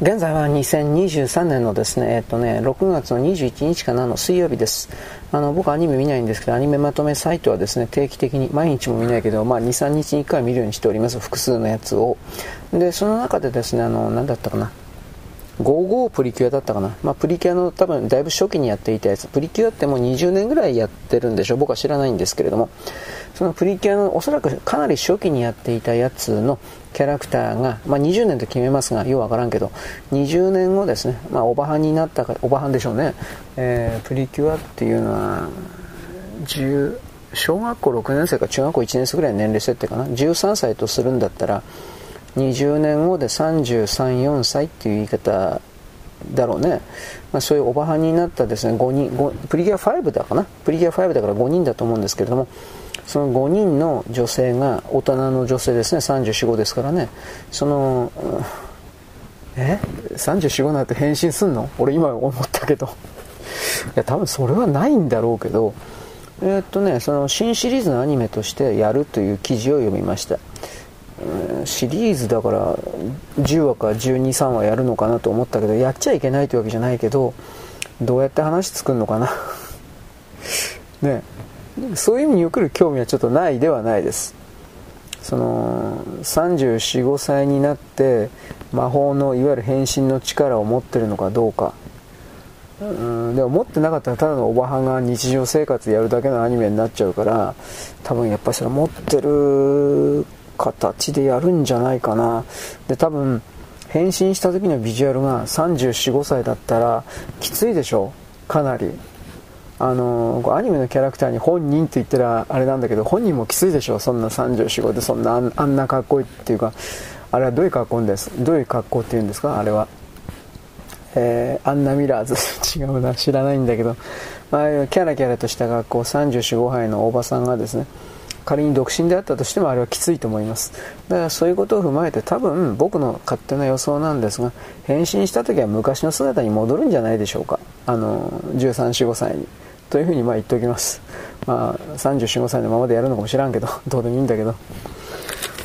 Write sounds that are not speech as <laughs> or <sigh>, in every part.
現在は2023年のですね、えっとね、6月の21日かなの水曜日です。あの、僕アニメ見ないんですけど、アニメまとめサイトはですね、定期的に、毎日も見ないけど、まあ2、3日に1回見るようにしております。複数のやつを。で、その中でですね、あの、何だったかな。55プリキュアだったかな。まあ、プリキュアの多分だいぶ初期にやっていたやつ。プリキュアってもう20年ぐらいやってるんでしょ。僕は知らないんですけれども。そのプリキュアのおそらくかなり初期にやっていたやつのキャラクターが、まあ、20年と決めますが、ようわからんけど、20年後ですね、まあ、おばはんになったか、おばはんでしょうね。えー、プリキュアっていうのは、10、小学校6年生か中学校1年生ぐらいの年齢設定かな。13歳とするんだったら、20年後で33、4歳っていう言い方だろうね、まあ、そういうおばはんになったですね5人5プリキュア5だかなプリキュア5だから5人だと思うんですけれどもその5人の女性が大人の女性ですね。345ですからね。そのえ？345なんて変身すんの？俺今思ったけど。いや多分それはないんだろうけど。えー、っとねその新シリーズのアニメとしてやるという記事を読みました。シリーズだから10話か123話やるのかなと思ったけどやっちゃいけないというわけじゃないけどどうやって話作るのかな。<laughs> ね。そういう意味に送る興味はちょっとないではないです。その345歳になって魔法のいわゆる変身の力を持ってるのかどうか。うんでも持ってなかったらただのおばはんが日常生活やるだけのアニメになっちゃうから多分やっぱりそれ持ってる形でやるんじゃないかな。で多分変身した時のビジュアルが345歳だったらきついでしょかなり。あのアニメのキャラクターに本人って言ったらあれなんだけど本人もきついでしょそんな345でそんなあんなかっこいいっていうかあれはどういう格好ですどういう格好っていうんですか？あれは。えー、アンナ・ミラーズ。<laughs> 違うな知らないんだけど、ああキャラキャラとした学校345杯のおばさんがですね仮に独身であったとしてもあれはきついと思います。だからそういうことを踏まえて多分僕の勝手な予想なんですが変身した時は昔の姿に戻るんじゃないでしょうか。あの1315歳に。というふうにまあ言っておきます。まあ34,5歳のままでやるのかもしらんけど <laughs> どうでもいいんだけど。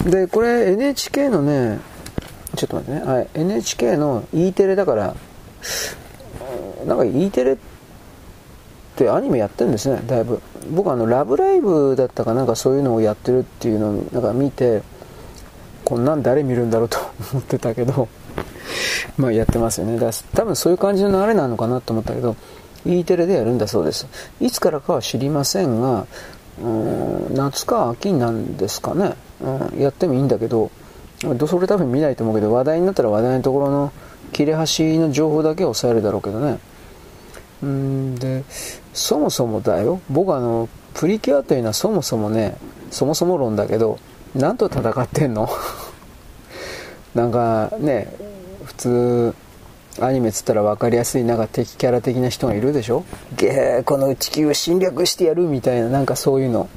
でこれ NHK のねちょっと待ってね、はい、NHK の E テレだからなんか E テレってアニメやってるんですねだいぶ。僕あの「ラブライブ!」だったかなんかそういうのをやってるっていうのをなんか見てこんなん誰見るんだろうと <laughs> 思ってたけど。まあやってますよね。だ多分そういう感じの流れなのかなと思ったけど。E テレでやるんだそうです。いつからかは知りませんがうん夏か秋なんですかね、うん、やってもいいんだけどそれ多分見ないと思うけど話題になったら話題のところの切れ端の情報だけを抑えるだろうけどね。うんでそもそもだよ。僕あのプリキュアというのはそもそもねそもそも論だけど何と戦ってんの？<laughs> なんかね普通アニメっつったら分かりやすいなんか敵キャラ的な人がいるでしょ？ゲーこの地球を侵略してやるみたいななんかそういうの。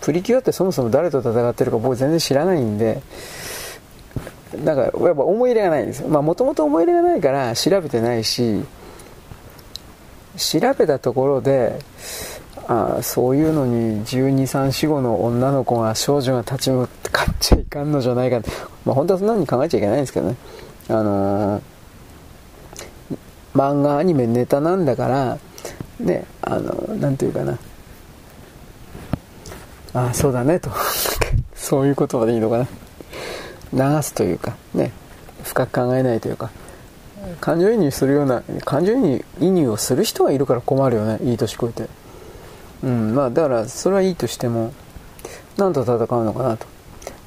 プリキュアってそもそも誰と戦ってるか僕全然知らないんでなんかやっぱ思い入れがないんですよ。もともと思い入れがないから調べてないし調べたところであそういうのに12345の女の子が少女が立ち向かっちゃいかんのじゃないかまあ、本当はそんなに考えちゃいけないんですけどね。あのー、漫画アニメネタなんだからねあのなんていうかな。ああそうだねと。<laughs> そういう言葉でいいのかな。流すというかね。深く考えないというか。感情移入するような感情移入をする人がいるから困るよねいい年こえて。うんまあだからそれはいいとしても何と戦うのかなと。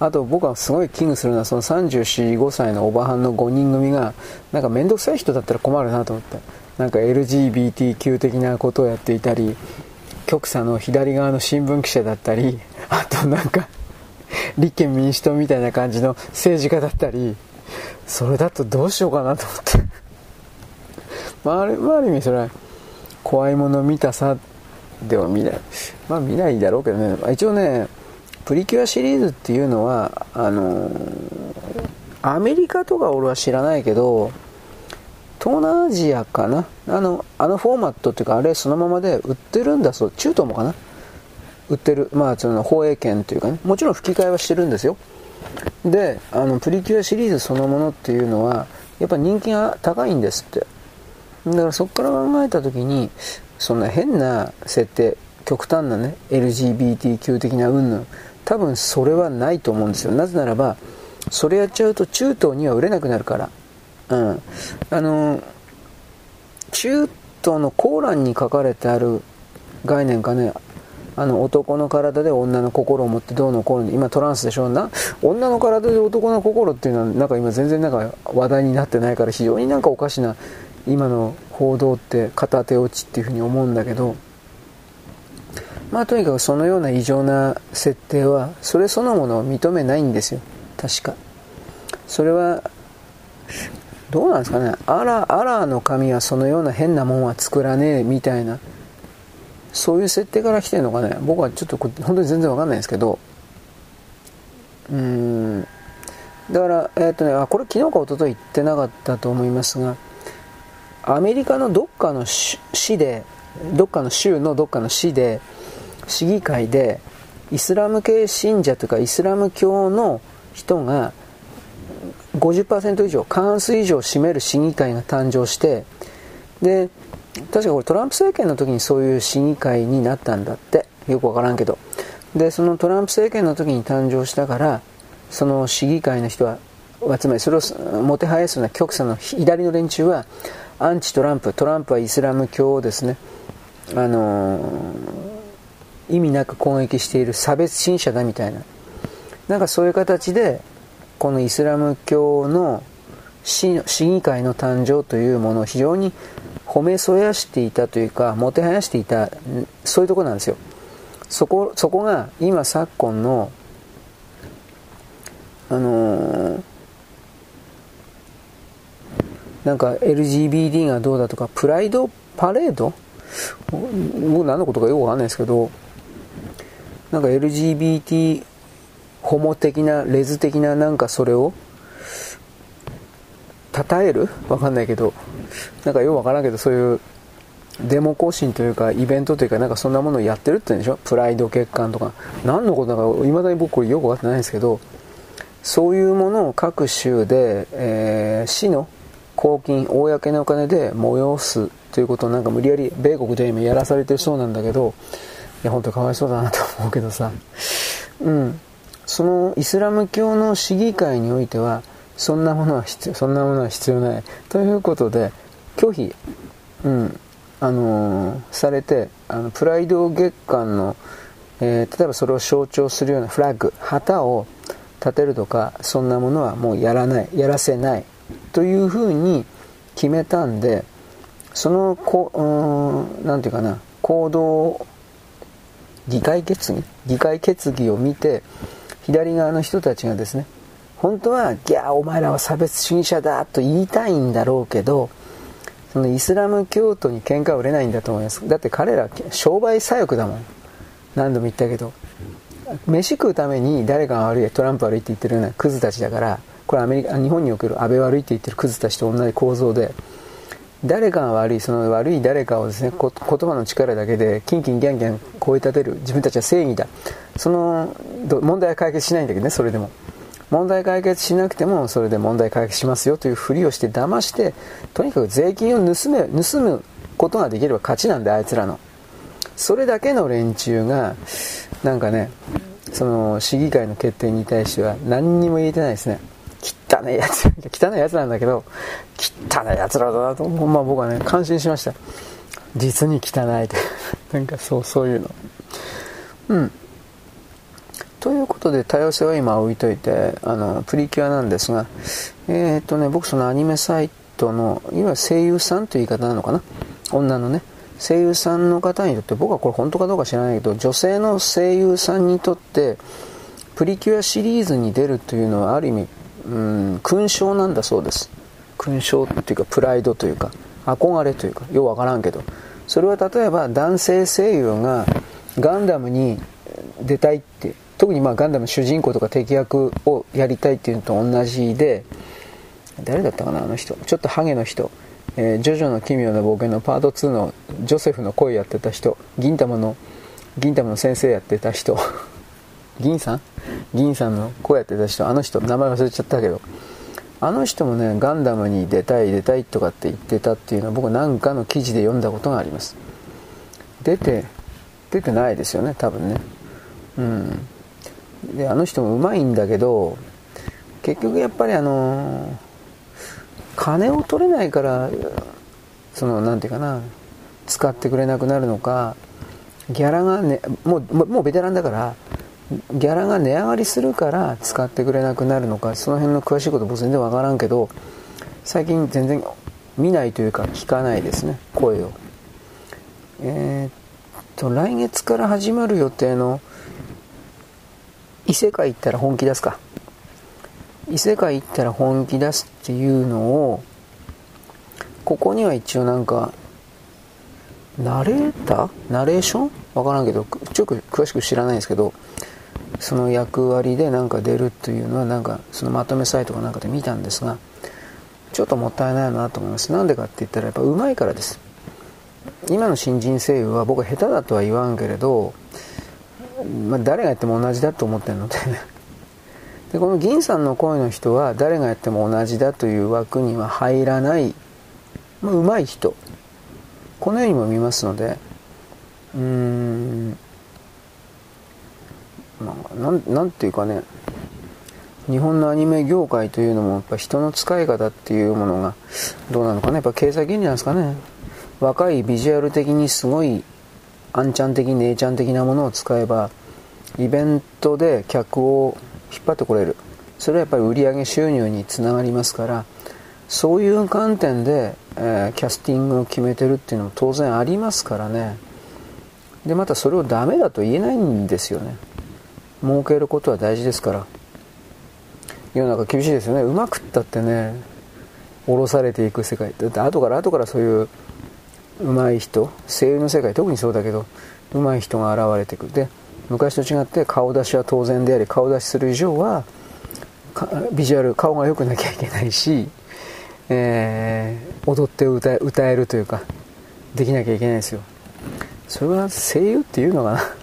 あと僕はすごい危惧するのはその345歳のおばはんの5人組がなんか面倒くさい人だったら困るなと思って。なんか LGBTQ 的なことをやっていたり極左の左側の新聞記者だったりあとなんか立憲民主党みたいな感じの政治家だったりそれだとどうしようかなと思って。まあ、るある意味それは怖いもの見たさでは見ない。まあ見ないだろうけどね。一応ねプリキュアシリーズっていうのはあのアメリカとか俺は知らないけど東南アジアかな？あのあのフォーマットっていうかあれそのままで売ってるんだそう。中東もかな？売ってる。まあその放映権っていうかね。もちろん吹き替えはしてるんですよ。であのプリキュアシリーズそのものっていうのはやっぱ人気が高いんですって。だからそこから考えた時にそんな変な設定極端なね LGBTQ 的な云々多分それはないと思うんですよ。なぜならばそれやっちゃうと中東には売れなくなるから。うん。あの中東のコーランに書かれてある概念かね。あの男の体で女の心を持ってどうのこうの。今トランスでしょな。女の体で男の心っていうのはなんか今全然なんか話題になってないから非常になんかおかしな今の報道って片手落ちっていうふうに思うんだけど。まあとにかくそのような異常な設定はそれそのものを認めないんですよ。確か。それはどうなんですかね。アラアラの神はそのような変なもんは作らねえみたいな。そういう設定から来てるのかね。僕はちょっと本当に全然わかんないですけど。うーん。だからえっ、とねあこれ昨日か一昨日言ってなかったと思いますがアメリカのどっかの市でどっかの州のどっかの市で市議会でイスラム系信者とかイスラム教の人が50%以上過半数以上を占める市議会が誕生してで確かこれトランプ政権の時にそういう市議会になったんだって。よくわからんけど。でそのトランプ政権の時に誕生したからその市議会の人はつまりそれをもてはやすような極左の左の連中はアンチトランプトランプはイスラム教をですね。あのー、意味なく攻撃している差別信者だみたいな。なんかそういう形でこのイスラム教の市議会の誕生というものを非常に褒めそやしていたというかもてはやしていたそういうとこなんですよ。そこそこが今昨今のあのー、なんか LGBT がどうだとかプライドパレード？僕何のことかよくわかんないですけどなんか LGBT ホモ的なレズ的ななんかそれを称える？わかんないけど。なんかよくわからんけどそういうデモ行進というかイベントというかなんかそんなものをやってるって言うんでしょ？プライド欠陥とか。何のこと？だかいまだに僕これよく分かってないんですけどそういうものを各州で、えー、市の公金公のお金で催すということをなんか無理やり米国で今やらされてるそうなんだけどや本当かわいそうだなと思うけどさ。うん。そのイスラム教の市議会においてはそんなものは必要そんなものは必要ない。ということで拒否、うん。あのー、されてあのプライド月間の、えー、例えばそれを象徴するようなフラッグ旗を立てるとかそんなものはもうやらないやらせない。というふうに決めたんでそのこうんていうかな行動議会決議議会決議を見て左側の人たちがですね本当は、いや、お前らは差別主義者だと言いたいんだろうけど、そのイスラム教徒に喧嘩売れないんだと思います。だって彼ら、商売左翼だもん。何度も言ったけど。飯食うために誰かが悪い、トランプ悪いって言ってるようなクズたちだから、これアメリカ、日本における安倍悪いって言ってるクズたちと同じ構造で、誰かが悪い、その悪い誰かをですね、言葉の力だけで、キンキンギャンギャン声立てる、自分たちは正義だ。その、問題は解決しないんだけどね、それでも。問題解決しなくてもそれで問題解決しますよというふりをして騙してとにかく税金を盗め盗むことができれば勝ちなんであいつらのそれだけの連中がなんかねその市議会の決定に対しては何にも言えてないですね汚いやつ。<laughs> 汚いやつなんだけど汚いやつらだなと、まあ、僕はね感心しました。実に汚いで <laughs> なんかそうそういうの。うん。ということで多様性は今置いといてあのプリキュアなんですがえっ、とね僕そのアニメサイトのいわゆる声優さんという言い方なのかな？女のね。声優さんの方にとって僕はこれ本当かどうか知らないけど女性の声優さんにとってプリキュアシリーズに出るというのはある意味うん勲章なんだそうです。勲章っていうかプライドというか憧れというかようわからんけど。それは例えば男性声優がガンダムに出たいって特にまあガンダム主人公とか敵役をやりたいっていうのと同じで誰だったかなあの人。ちょっとハゲの人「えー、ジョジョの奇妙な冒険」のパート2のジョセフの声やってた人。銀玉の銀玉の先生やってた人。銀さん？銀さんの声やってた人あの人名前忘れちゃったけど。あの人もねガンダムに出たい出たいとかって言ってたっていうのは僕なんかの記事で読んだことがあります。出て出てないですよね多分ね。うん。であの人もうまいんだけど結局やっぱりあの金を取れないからその何て言うかな使ってくれなくなるのかギャラがねもうもうベテランだからギャラが値上がりするから使ってくれなくなるのかその辺の詳しいこと僕全然わからんけど最近全然見ないというか聞かないですね声を。えー、っと来月から始まる予定の異世界行ったら本気出すか。異世界行ったら本気出すっていうのをここには一応なんかナレーター？ナレーション？わからんけどちょっと詳しく知らないんですけどその役割でなんか出るというのはなんかそのまとめサイトかなんかで見たんですがちょっともったいないなと思います。なんでかって言ったらやっぱうまいからです。今の新人声優は僕は下手だとは言わんけれど、まあ、誰がやっても同じだと思ってるので。<laughs> でこの銀さんの声の人は誰がやっても同じだという枠には入らない、まあ、上手い人。このようにも見ますので。うーん。まあ、なんなんていうかね日本のアニメ業界というのもやっぱ人の使い方っていうものがどうなのかねやっぱ経済原理なんですかね。若いビジュアル的にすごいあんちゃん的姉ちゃん的なものを使えばイベントで客を引っ張ってこれる。それはやっぱり売上収入につながりますからそういう観点で、えー、キャスティングを決めてるっていうのも当然ありますからね。でまたそれをダメだと言えないんですよね。儲けることは大事ですから。世の中厳しいですよね。うまくったってね降ろされていく世界。だって後から後からそういう上手い人声優の世界特にそうだけど上手い人が現れてく。るで昔と違って顔出しは当然であり顔出しする以上はビジュアル顔が良くなきゃいけないし、えー、踊って歌歌えるというかできなきゃいけないですよ。それは声優っていうのかな。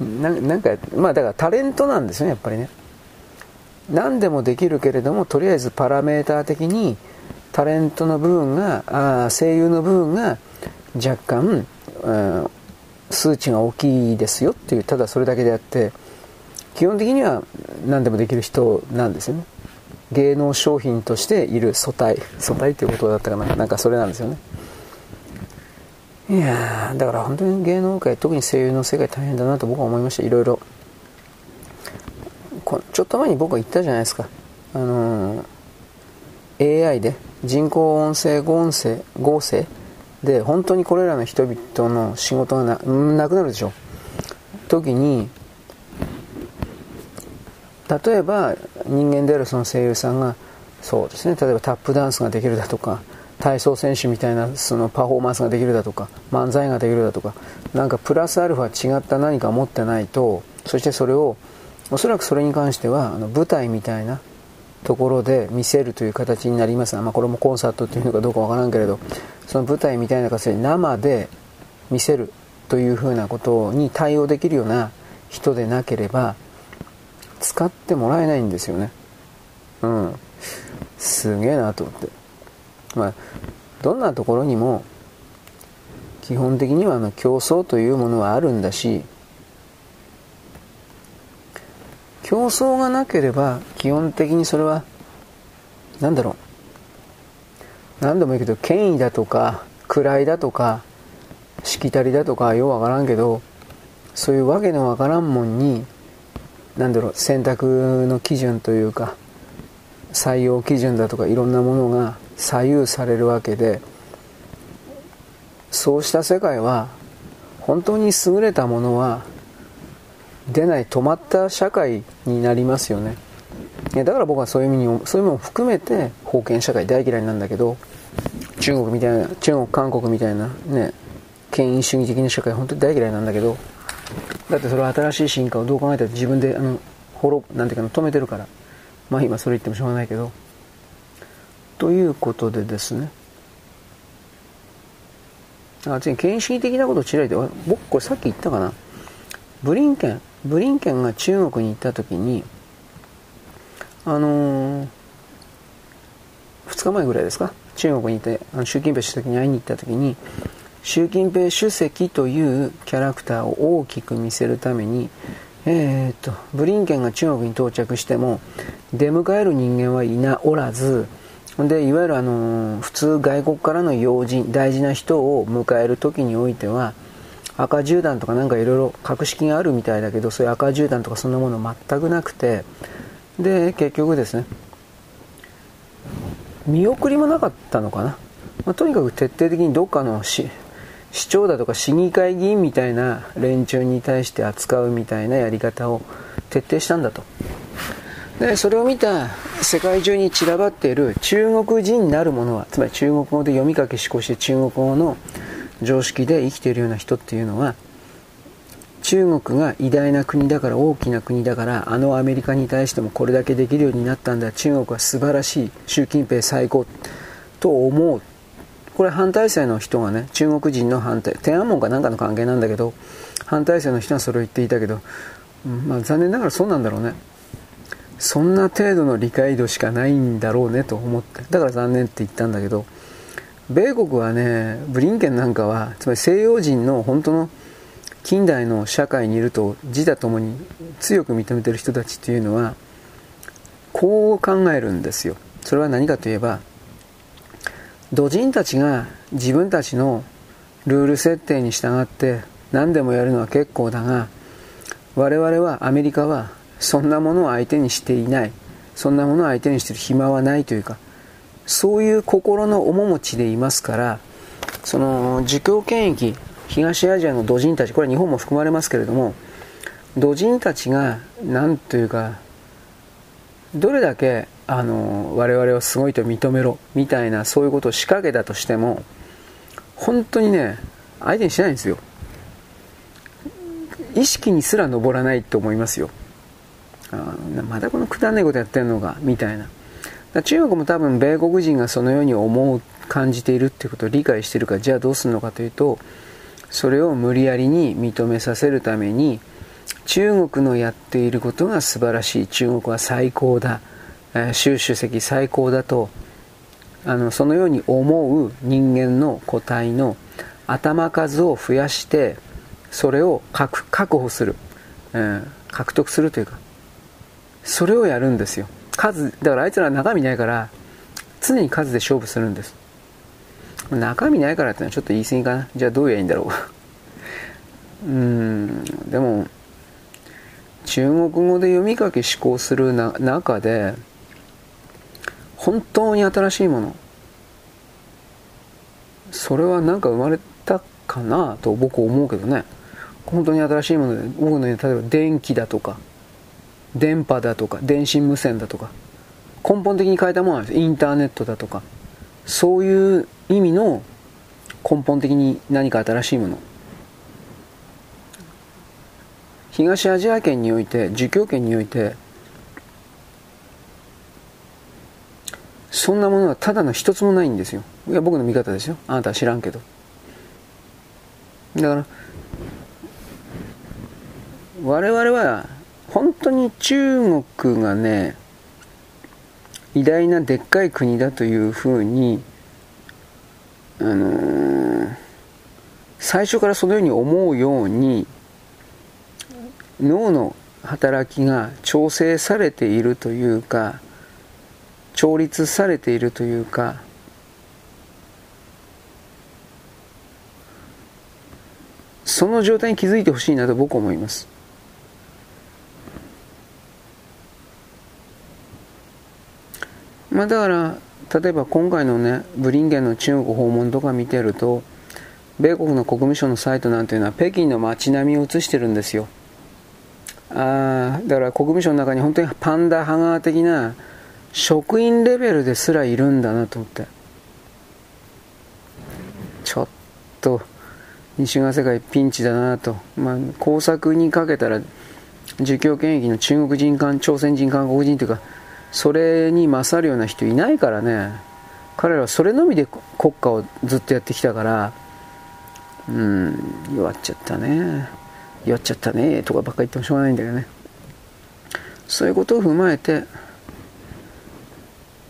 なんかまあだからタレントなんですよねやっぱりね。何でもできるけれどもとりあえずパラメーター的にタレントの部分があ声優の部分が若干、うん、数値が大きいですよっていうただそれだけであって基本的には何でもできる人なんですよね。芸能商品としている素体。素体っていうことだったかな。なんかそれなんですよね。いやだから本当に芸能界特に声優の世界大変だなと僕は思いました。いろいろちょっと前に僕は言ったじゃないですか。あのー、AI で人工音声合成合成で本当にこれらの人々の仕事がななくなるでしょ。時に例えば人間であるその声優さんがそうですね。例えばタップダンスができるだとか体操選手みたいなそのパフォーマンスができるだとか漫才ができるだとかなんかプラスアルファ違った何か持ってないとそしてそれをおそらくそれに関してはあの舞台みたいなところで見せるという形になります。が、まあ、これもコンサートというのかどうかわからんけれどその舞台みたいな形で生で見せるというふうなことに対応できるような人でなければ使ってもらえないんですよね。うん。すげえなと思って。まあどんなところにも基本的にはあの競争というものはあるんだし競争がなければ基本的にそれは何だろう。何でもいいけど権威だとか位だとかしきたりだとかようわからんけどそういうわけのわからんもんに何だろう選択の基準というか採用基準だとかいろんなものが左右されるわけでそうした世界は本当に優れたものは出ない止まった社会になりますよね。だから僕はそういう意味にそういうのも含めて封建社会大嫌いなんだけど中国みたいな中国韓国みたいなね権威主義的な社会本当に大嫌いなんだけどだってそれは新しい進化をどう考えたって自分であの滅なんていうか止めてるから。まあ今それ言ってもしょうがないけど。ということでですね。あ次権威主義的なことをちらりで僕これさっき言ったかな。ブリンケンブリンケンが中国に行った時にあのー、日前ぐらいですか？中国にいてあの習近平主席に会いに行った時に習近平主席というキャラクターを大きく見せるために、えーと、とブリンケンが中国に到着しても出迎える人間はいなおらずでいわゆるあの普通外国からの要人大事な人を迎える時においては赤絨毯とかなんかいろいろ格式があるみたいだけどそういう赤絨毯とかそんなもの全くなくてで結局ですね見送りもなかったのかな、まあ、とにかく徹底的にどっかの市市長だとか市議会議員みたいな連中に対して扱うみたいなやり方を徹底したんだと。でそれを見た世界中に散らばっている中国人になるものはつまり中国語で読み書き思考して中国語の常識で生きているような人っていうのは中国が偉大な国だから大きな国だからあのアメリカに対してもこれだけできるようになったんだ中国は素晴らしい習近平最高と思う。これ反体制の人がね中国人の反対天安門かなんかの関係なんだけど反体制の人はそれを言っていたけど、まあ、残念ながらそうなんだろうね。そんな程度の理解度しかないんだろうねと思って。だから残念って言ったんだけど米国はねブリンケンなんかはつまり西洋人の本当の近代の社会にいると自他ともに強く認めてる人たちっていうのはこう考えるんですよ。それは何かといえば土人たちが自分たちのルール設定に従って何でもやるのは結構だが我々はアメリカはそんなものを相手にしていない。そんなものを相手にしてる暇はないというか。そういう心の面持ちでいますからその儒教権益東アジアの土人たちこれは日本も含まれますけれども土人たちが何というかどれだけあの我々をすごいと認めろみたいなそういうことを仕掛けたとしても本当にね相手にしないんですよ。意識にすら上らないと思いますよ。まだこのくだんないことやってんのかみたいな。中国も多分米国人がそのように思う感じているっていうことを理解しているからじゃあどうするのかというとそれを無理やりに認めさせるために中国のやっていることが素晴らしい。中国は最高だ、えー、習主席最高だとあのそのように思う人間の個体の頭数を増やしてそれを確保する、えー、獲得するというかそれをやるんですよ。数だからあいつら中身ないから常に数で勝負するんです。中身ないからってのはちょっと言い過ぎかな。じゃあどうやいいんだろう。<laughs> うんでも中国語で読み書き思考するな中で本当に新しいもの。それは何か生まれたかなと僕思うけどね。本当に新しいもので僕の例えば電気だとか。電波だとか電信無線だとか根本的に変えたものなんですインターネットだとか。そういう意味の根本的に何か新しいもの。東アジア圏において儒教圏においてそんなものはただの一つもないんですよ。いや僕の見方ですよ。あなたは知らんけど。だから我々は本当に中国がね偉大なでっかい国だというふうにあのー、最初からそのように思うように脳の働きが調整されているというか調律されているというかその状態に気づいてほしいなと僕は思います。まあ、だから例えば今回のねブリンゲンの中国訪問とか見てると米国の国務省のサイトなんていうのは北京の街並みを映してるんですよ。あだから国務省の中に本当にパンダハガー的な職員レベルですらいるんだなと思って。ちょっと西側世界ピンチだなと、まあ、工作にかけたら儒教権益の中国人韓朝鮮人韓国人というかそれに勝るような人いないからね。彼らはそれのみで国家をずっとやってきたから。うん弱っちゃったね。弱っちゃったね。とかばっか言ってもしょうがないんだけどね。そういうことを踏まえて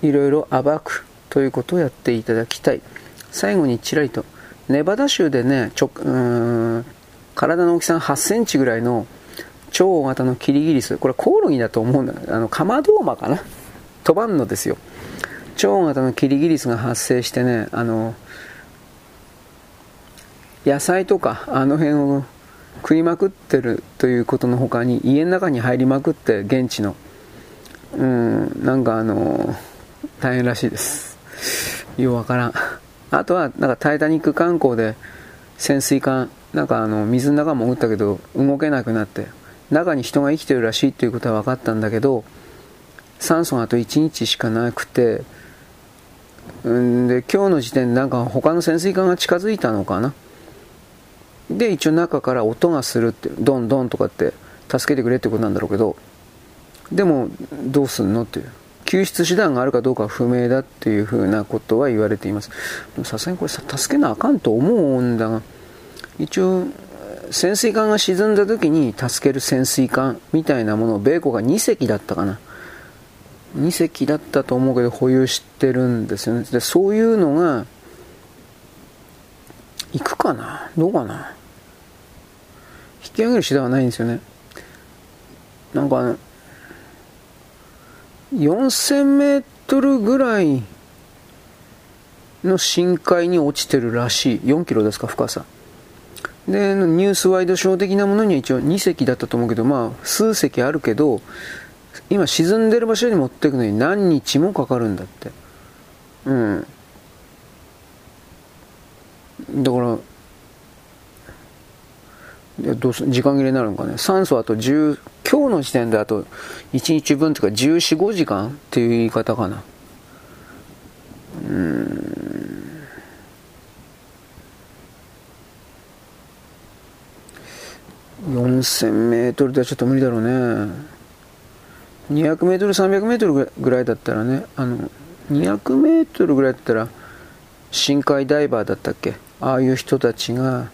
いろいろ暴くということをやっていただきたい。最後にちらりとネバダ州でねちょうん体の大きさが8センチぐらいの超大型のキリギリス。これコオロギだと思うんだあのカマドウマかな。飛ばんのですよ。超大型のキリギリスが発生してねあの野菜とかあの辺を食いまくってるということの他に家の中に入りまくって現地の。うんなんかあの大変らしいです。ようわからん。あとはなんかタイタニック観光で潜水艦なんかあの水の中潜ったけど動けなくなって中に人が生きてるらしいっていうことは分かったんだけど酸素があと1日しかなくてんで今日の時点でなんか他の潜水艦が近づいたのかな？で一応中から音がするってドンドンとかって助けてくれってことなんだろうけどでもどうすんのっていう。救出手段があるかどうかは不明だっていうふうなことは言われています。さすがにこれ助けなあかんと思うんだが一応潜水艦が沈んだ時に助ける潜水艦みたいなものを米国が2隻だったかな。2隻だったと思うけど保有してるんですよね。でそういうのが行くかな？どうかな？引き上げる手段はないんですよね。なんか4000メートルぐらいの深海に落ちてるらしい。4キロですか深さ。でニュースワイドショー的なものには一応2隻だったと思うけどまあ数隻あるけど今沈んでる場所に持っていくのに何日もかかるんだって。うん。だからいやどうす時間切れになるのかね。酸素あと10今日の時点であと1日分というか1415時間っていう言い方かな。うん。4000メートルではちょっと無理だろうね。200メートル300メートルぐらいだったらねあの200メートルぐらいだったら深海ダイバーだったっけ？ああいう人たちが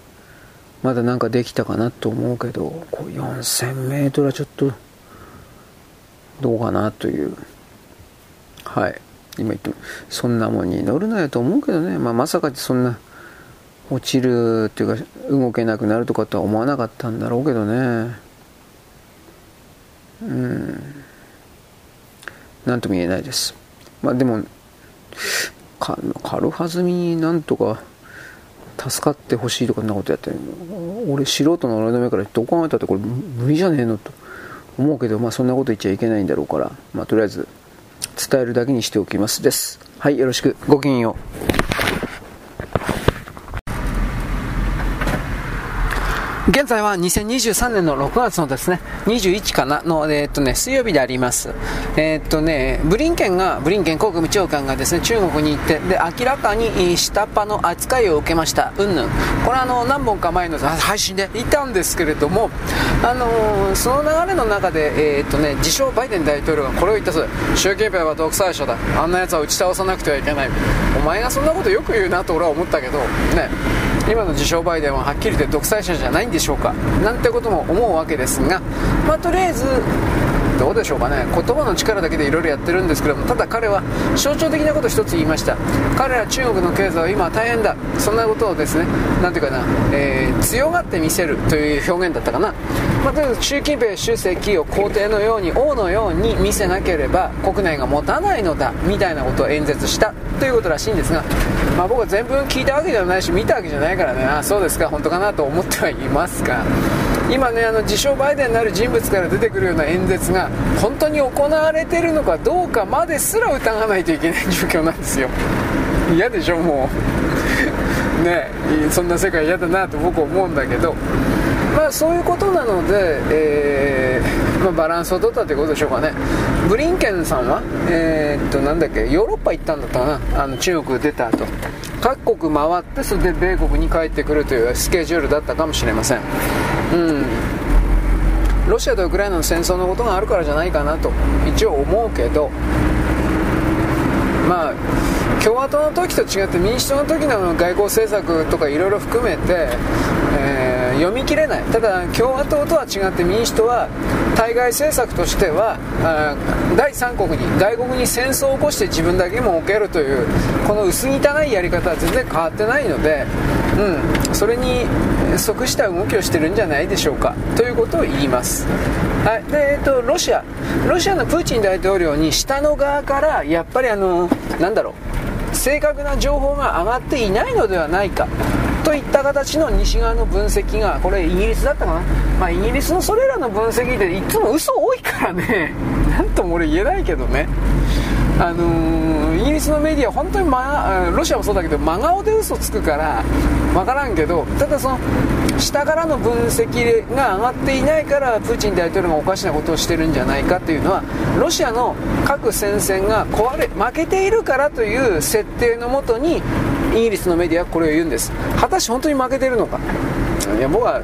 まだなんかできたかなと思うけどこう4000メートルはちょっとどうかなという。はい。今言ってもそんなもんに乗るなよと思うけどね、まあ、まさかそんな落ちるっていうか動けなくなるとかとは思わなかったんだろうけどね。うん。何とも言えないです。まあでも軽はずみになんとか助かってほしいとかんなことやって俺素人の俺の目からどう考えたってこれ無理じゃねえのと。思うけどまあそんなこと言っちゃいけないんだろうからまあとりあえず伝えるだけにしておきますです。はいよろしく。ごきげんよう。現在は2023年の6月のですね、21かなの、えー、っとね、水曜日であります。えー、っとね、ブリンケンが、ブリンケン国務長官がですね、中国に行って、で、明らかに下っ端の扱いを受けました。うんぬん。これはあの、何本か前の配信で？言ったんですけれども、あのー、その流れの中で、えー、っとね、自称バイデン大統領がこれを言ったそう習近平は独裁者だ。あんな奴は打ち倒さなくてはいけない。お前がそんなことよく言うなと俺は思ったけど、ね。今の自称バイデンははっきり言って独裁者じゃないんでしょうか。なんてことも思うわけですが、まあ、とりあえずどうでしょうかね。言葉の力だけでいろいろやってるんですけどもただ彼は象徴的なことを一つ言いました。彼ら中国の経済は今大変だ。そんなことをですね何ていうかな、えー、強がって見せるという表現だったかな、まあ、とりあえず習近平主席を皇帝のように王のように見せなければ国内が持たないのだみたいなことを演説した。ということらしいんですが、まあ、僕は全文聞いたわけではないし見たわけじゃないからね。あそうですか。本当かなと思ってはいますが。今ねあの自称バイデンになる人物から出てくるような演説が本当に行われてるのかどうかまですら疑わないといけない状況なんですよ。<laughs> 嫌でしょもう。<laughs> ねそんな世界嫌だなと僕思うんだけど。まあそういうことなので、えー、まあ、バランスを取ったということでしょうかね。ブリンケンさんはえー、っとなんだっけヨーロッパ行ったんだったかな。あの中国出た後。各国回ってそれで米国に帰ってくるというスケジュールだったかもしれません。うん。ロシアとウクライナの戦争のことがあるからじゃないかなと一応思うけどまあ共和党の時と違って民主党の時の外交政策とかいろいろ含めて、えー、読み切れない。ただ共和党とは違って民主党は対外政策としては第三国に外国に戦争を起こして自分だけも置けるというこの薄汚いやり方は全然変わってないので、うん、それに即した動きをしてるんじゃないでしょうか。ということを言います、はい。でえーと、ロシア。ロシアのプーチン大統領に下の側からやっぱりあのなんだろう。正確な情報が上がっていないのではないか。といった形の西側の分析がこれイギリスだったかな、まあ、イギリスのそれらの分析でいつも嘘多いからね。<laughs> なんとも俺言えないけどね。あのー、イギリスのメディア本当に、ま、ロシアもそうだけど真顔で嘘つくから分からんけどただその下からの分析が上がっていないからプーチン大統領がおかしなことをしてるんじゃないかというのはロシアの各戦線が壊れ負けているからという設定のもとにイギリスのメディアはこれを言うんです。果たして本当に負けてるのか？いや僕は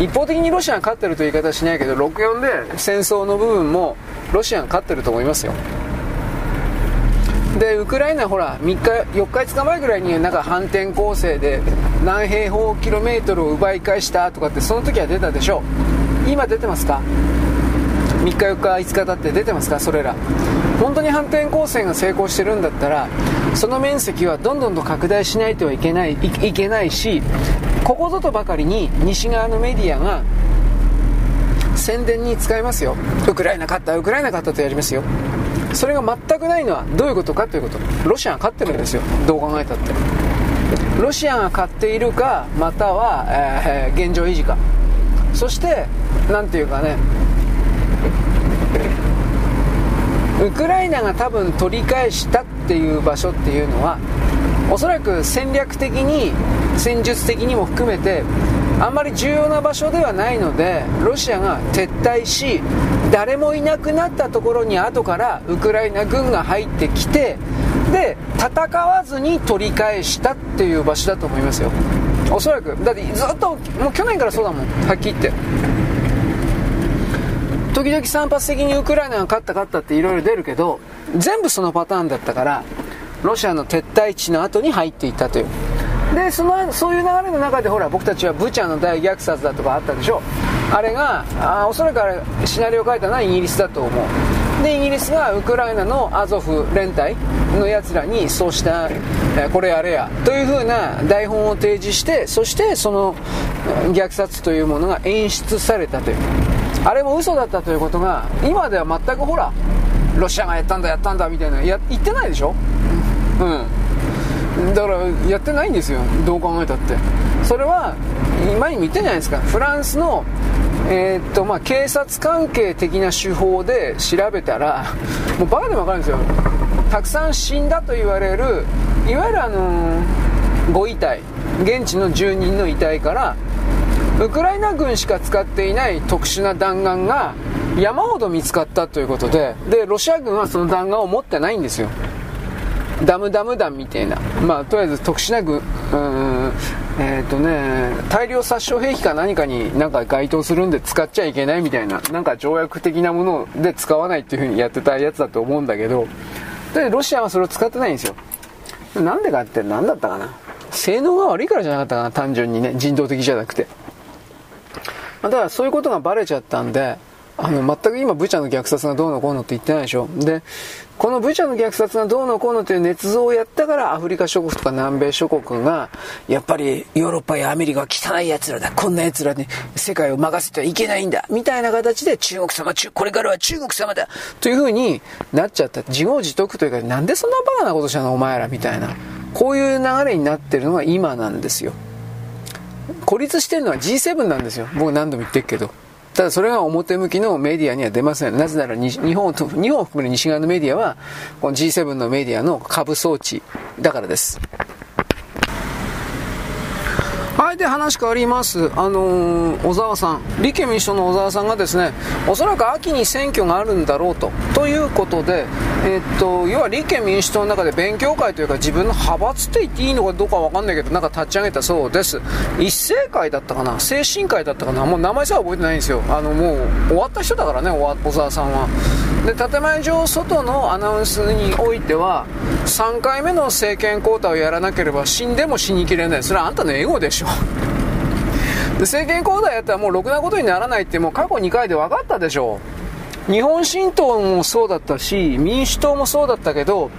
一方的にロシアが勝ってるという言い方はしないけど64で戦争の部分もロシアが勝ってると思いますよ。でウクライナほら3日4日5日前ぐらいになんか反転攻勢で何平方キロメートルを奪い返したとかってその時は出たでしょう。今出てますか？3日4日5日経って出てますか？それら。本当に反転攻勢が成功してるんだったらその面積はどんどんと拡大しないといけないいけないしここぞとばかりに西側のメディアが宣伝に使いますよ。ウクライナ勝ったウクライナ勝ったとやりますよ。それが全くないのはどういうことかということ。ロシアが勝ってるんですよ。どう考えたって。ロシアが勝っているかまたは、えー、現状維持か。そして何ていうかね。ウクライナが多分取り返したっていう場所っていうのはおそらく戦略的に戦術的にも含めてあんまり重要な場所ではないのでロシアが撤退し誰もいなくなったところに後からウクライナ軍が入ってきてで戦わずに取り返したっていう場所だと思いますよ。おそらく。だってずっともう去年からそうだもん。はっきり言って。時々散発的にウクライナが勝った勝ったっていろいろ出るけど全部そのパターンだったからロシアの撤退地の後に入っていったという。でそのそういう流れの中でほら僕たちはブチャの大虐殺だとかあったでしょ。あれがあおそらくあれシナリオを書いたのはイギリスだと思う。でイギリスがウクライナのアゾフ連隊のやつらにそうした、えこれやれやというふうな台本を提示してそしてその虐殺というものが演出されたという。あれも嘘だったということが今では全くほらロシアがやったんだやったんだみたいなや言ってないでしょ。うん。だからやってないんですよどう考えたって。それは前にも言ったじゃないですか。フランスのえー、っとまあ、警察関係的な手法で調べたらもうバカでも分かるんですよ。たくさん死んだと言われるいわゆるあのー、ご遺体現地の住人の遺体からウクライナ軍しか使っていない特殊な弾丸が山ほど見つかったということででロシア軍はその弾丸を持ってないんですよ。ダムダム弾みたいな、まあ、とりあえず特殊な軍、うんえ、ー、とね、大量殺傷兵器か何かになんか該当するんで使っちゃいけないみたいな、なんか条約的なもので使わないっていう風にやってたやつだと思うんだけど、で、ロシアはそれを使ってないんですよ。なんでかって何だったかな性能が悪いからじゃなかったかな単純にね、人道的じゃなくて。だからそういうことがバレちゃったんで、あの、全く今、ブチャの虐殺がどうのこうのって言ってないでしょ。で、このブチャの虐殺がどうのこうのという捏造をやったから、アフリカ諸国とか南米諸国が、やっぱりヨーロッパやアメリカは汚い奴らだ。こんな奴らに世界を任せてはいけないんだ。みたいな形で中国様中、これからは中国様だ。という風になっちゃった。自業自得というか、なんでそんなバカなことしたのお前らみたいな。こういう流れになってるのが今なんですよ。孤立してるのは G7 なんですよ。僕何度も言ってるけど。ただそれが表向きのメディアには出ません。なぜなら日本日本を含める西側のメディアは、この G7 のメディアの下部装置だからです。はい、で話変わります。あのー、小沢さん、立憲民主党の小沢さんがですね、おそらく秋に選挙があるんだろうと。ということで、え、っと、要は立憲民主党の中で勉強会というか自分の派閥って言っていいのかどうかわかんないけど、なんか立ち上げたそうです。一斉会だったかな？精神会だったかな？もう名前さえ覚えてないんですよ。あの、もう終わった人だからね、小沢さんは。で、建前上外のアナウンスにおいては、3回目の政権交代をやらなければ死んでも死にきれない。それはあんたのエゴでしょ。政権交代やったらもうろくなことにならないってもう過去2回で分かったでしょ日本新党もそうだったし民主党もそうだったけど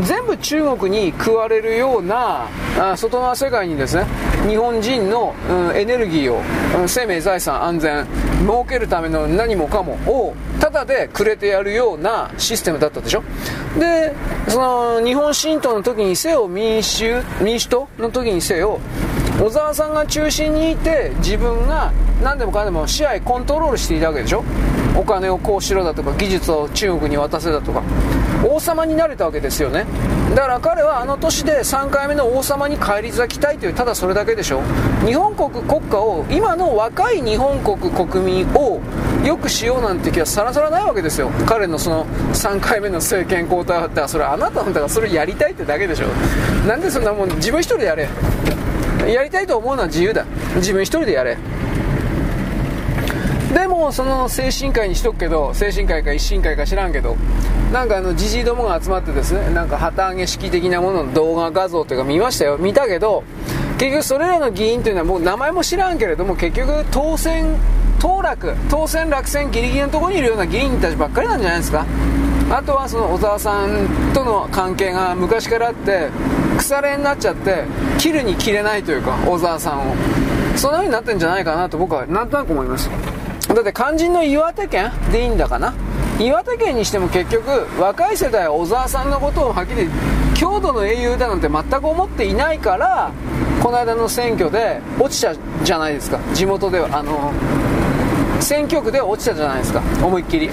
全部中国に食われるようなあ外側世界にですね日本人の、うん、エネルギーを、うん、生命財産安全儲けるための何もかもをただでくれてやるようなシステムだったでしょ。でその日本新党の時にせよ民主民主党の時にせよ小沢さんが中心にいて自分が何でもかんでも試合コントロールしていたわけでしょ。お金をこうしろだとか技術を中国に渡せだとか。王様になれたわけですよね。だから彼はあの年で3回目の王様に返り咲きたいというただそれだけでしょ。日本国国家を今の若い日本国国民をよくしようなんて気はさらさらないわけですよ。彼のその3回目の政権交代だったらそれあなたのだからそれやりたいってだけでしょ。なんでそんなもん自分一人でやれ。やりたいと思うのは自由だ。自分一人でやれ。でもその精神科医にしとくけど精神科医か一神会か知らんけどなんかあのじじいどもが集まってですねなんか旗揚げ式的なものの動画画像というか見ましたよ。見たけど結局それらの議員というのはもう名前も知らんけれども結局当選当落当選落選ギリギリのところにいるような議員たちばっかりなんじゃないですか。あとはその小沢さんとの関係が昔からあって腐れになっちゃって切るに切れないというか小沢さんを。そんな風になってんじゃないかなと僕はなんとなく思います。だって肝心の岩手県でいいんだかな。岩手県にしても結局若い世代は小沢さんのことをはっきり郷土の英雄だなんて全く思っていないからこの間の選挙で落ちたじゃないですか。地元ではあの選挙区で落ちたじゃないですか。思いっきり。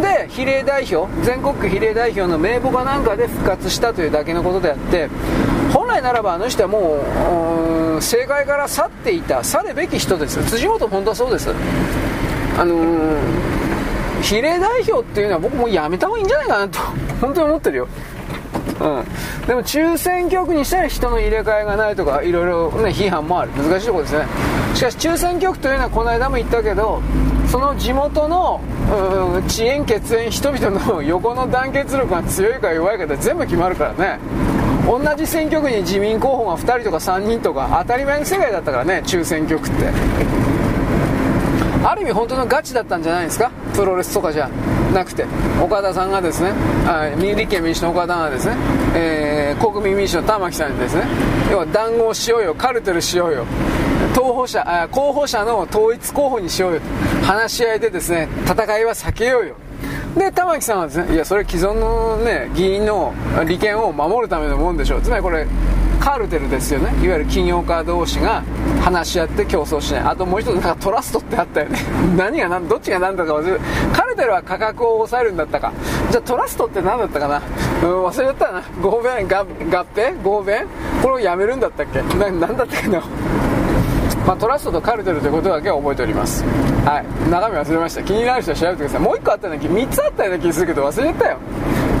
で比例代表全国区比例代表の名簿かなんかで復活したというだけのことであって本来ならばあの人はもう政界から去っていた去るべき人です辻元本当はそうです。あのー、比例代表っていうのは僕もうやめた方がいいんじゃないかなと <laughs> 本当に思ってるよ。うん、でも中選挙区にしたら人の入れ替えがないとかいろいろ、ね、批判もある。難しいところですね。しかし中選挙区というのはこの間も言ったけどその地元の遅延血縁人々の横の団結力が強いか弱いかで全部決まるからね。同じ選挙区に自民候補が2人とか3人とか当たり前の世界だったからね中選挙区って。ある意味本当のガチだったんじゃないですか？プロレスとかじゃなくて。岡田さんがですね立憲民主の岡田がですね、えー、国民民主の玉木さんにですね要は談合しようよカルテルしようよ。候補者あ候補者の統一候補にしようよと話し合いでですね戦いは避けようよ。で玉木さんはですねいやそれ既存のね議員の利権を守るためのもんでしょう。つまりこれカルテルですよね。いわゆる起業家同士が話し合って競争しない。あともう一つなんかトラストってあったよね。<laughs> 何が何どっちが何だか忘れるカルテルは価格を抑えるんだったか。じゃあトラストって何だったかな。うん忘れちゃったな。合弁合併？合弁？これをやめるんだったっけ？何だったっけな？まあ、トラストとカルテルということだけは覚えております。はい。中身忘れました。気になる人は調べてください。もう1個あったような気3つあったような気するけど忘れちゃったよ。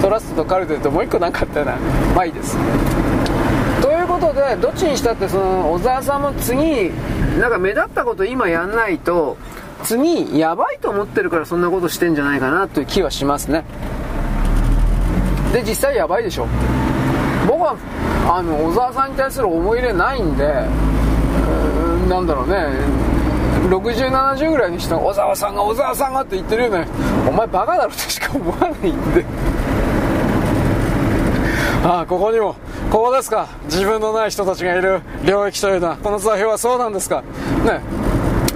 トラストとカルテルともう1個なかったような。まあいいです。ということでどっちにしたってその小沢さんも次なんか目立ったこと今やんないと次やばいと思ってるからそんなことしてんじゃないかなという気はしますね。で実際やばいでしょ。僕はあの小沢さんに対する思い入れないんでなんだろうね。6070ぐらいにした小沢さんが小沢さんがって言ってるよね。お前バカだろとしか思わないんで。ああここにもここですか。自分のない人たちがいる。領域というのは。この座標はそうなんですか。ね。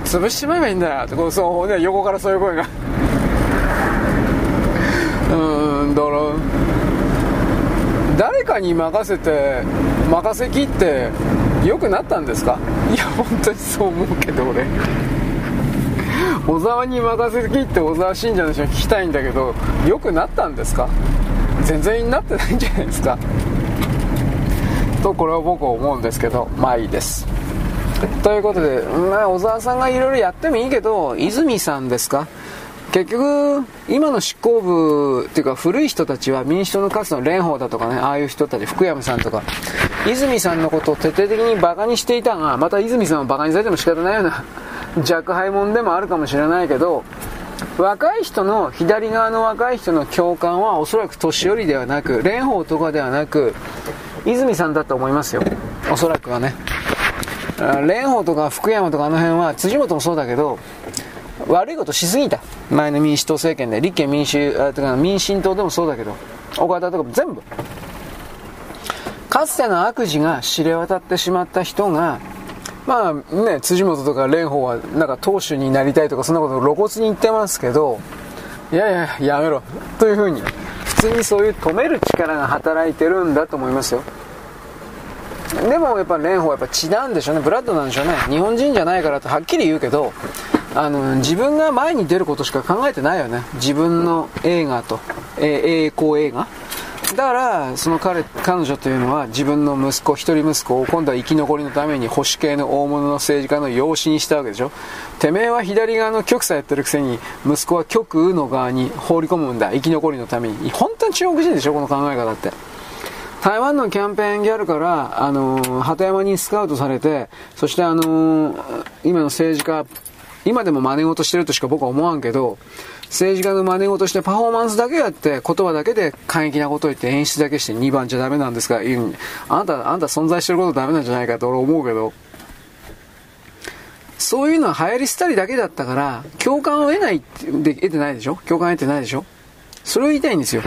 潰しちまえばいいんだよってこうそう、ね、横からそういう声が。うんだから誰かに任せて任せきって良くなったんですか？いや本当にそう思うけど俺。小沢に任せきって小沢信者の人に聞きたいんだけど良くなったんですか？全然なってないんじゃないですか？とこれは僕は思うんですけどまあいいです。ということで、まあ、小沢さんがいろいろやってもいいけど泉さんですか？結局、今の執行部っていうか古い人たちは民主党のかつの蓮舫だとかね、ああいう人たち、福山さんとか、泉さんのことを徹底的に馬鹿にしていたが、また泉さんを馬鹿にされても仕方ないような <laughs> 若輩者でもあるかもしれないけど、若い人の、左側の若い人の共感はおそらく年寄りではなく、蓮舫とかではなく、泉さんだと思いますよ。おそらくはね。蓮舫とか福山とかあの辺は辻元もそうだけど悪いことしすぎた。前の民主党政権で。立憲民主あか民進党でもそうだけど。岡田とかも全部。かつての悪事が知れ渡ってしまった人がまあね辻元とか蓮舫はなんか党首になりたいとかそんなこと露骨に言ってますけどいやいややめろ。というふうに普通にそういう止める力が働いてるんだと思いますよ。でもやっぱ蓮舫はやっぱ血なんでしょうね。ブラッドなんでしょうね。日本人じゃないからとはっきり言うけどあの自分が前に出ることしか考えてないよね。自分の映画と、え、栄光映画。だからその彼彼女というのは自分の息子一人息子を今度は生き残りのために保守系の大物の政治家の養子にしたわけでしょ。てめえは左側の極左やってるくせに息子は極右の側に放り込むんだ。生き残りのために。本当に中国人でしょこの考え方って。台湾のキャンペーンギャルから、あのー、鳩山にスカウトされて、そしてあのー、今の政治家、今でも真似事してるとしか僕は思わんけど、政治家の真似事してパフォーマンスだけやって、言葉だけで過激なこと言って演出だけして2番じゃダメなんですか言う。あなた、あんた存在してることダメなんじゃないかと俺思うけど、そういうのは流行り廃りだけだったから、共感を得ないで、得てないでしょ？共感得てないでしょ？それを言いたいんですよ。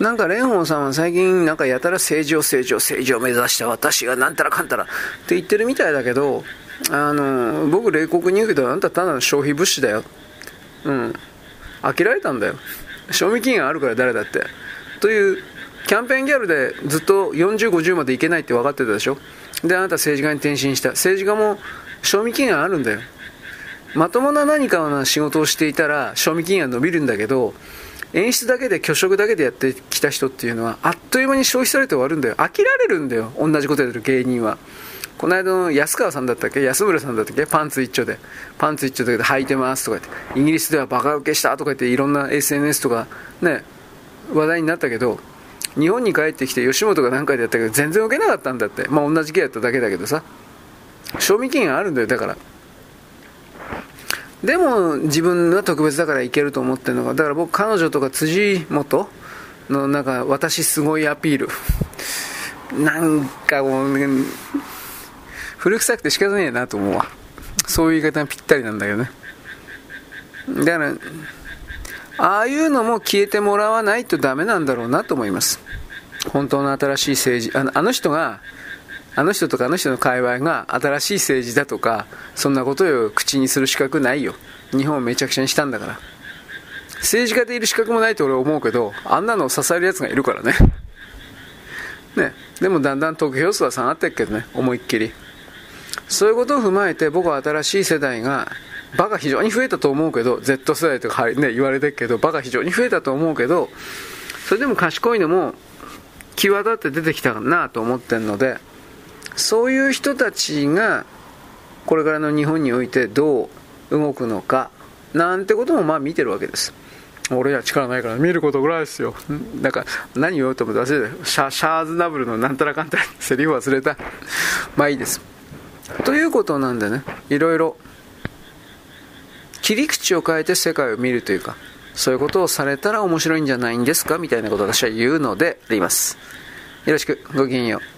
なんか蓮舫さんは最近なんかやたら政治を政治を政治を目指した私がなんたらかんたらって言ってるみたいだけど、あの、僕冷酷に言うけどあんたただの消費物資だよ。うん。飽きられたんだよ。賞味期限あるから誰だって。という、キャンペーンギャルでずっと40、50までいけないって分かってたでしょで、あなた政治家に転身した。政治家も賞味期限あるんだよ。まともな何かの仕事をしていたら賞味期限が伸びるんだけど、演出だけで虚飾だけでやってきた人っていうのはあっという間に消費されて終わるんだよ飽きられるんだよ同じことやってる芸人はこの間の安川さんだったっけ？安村さんだったっけ？パンツ一丁で。パンツ一丁だけで履いてますとか言ってイギリスではバカ受けしたとか言っていろんな SNS とかね話題になったけど日本に帰ってきて吉本が何回でやったけど全然受けなかったんだって。まあ同じ芸やっただけだけどさ。賞味期限あるんだよだから。でも自分は特別だからいけると思ってるのがだから僕彼女とか辻元のなんか私すごいアピール。なんかもう、ね、古臭くて仕方ねえなと思うわ。そういう言い方がぴったりなんだけどね。だからああいうのも消えてもらわないとダメなんだろうなと思います。本当の新しい政治あのあの人があの人とかあの人の界隈が新しい政治だとかそんなことを口にする資格ないよ。日本をめちゃくちゃにしたんだから。政治家でいる資格もないと俺は思うけどあんなのを支えるやつがいるからね。ね。でもだんだん得票数は下がってるけどね。思いっきり。そういうことを踏まえて僕は新しい世代がバカ非常に増えたと思うけど Z 世代とか、ね、言われてるけどバカ非常に増えたと思うけどそれでも賢いのも際立って出てきたなと思ってるのでそういう人たちがこれからの日本においてどう動くのかなんてこともまあ見てるわけです。俺ら力ないから見ることぐらいですよ。なんか何言おうと思って忘れたシャシャーズナブルのなんたらかんたらセリフ忘れた。まあいいですということなんでね。いろいろ。切り口を変えて世界を見るというかそういうことをされたら面白いんじゃないんですかみたいなことを私は言うのであります。よろしく。ごきげんよう。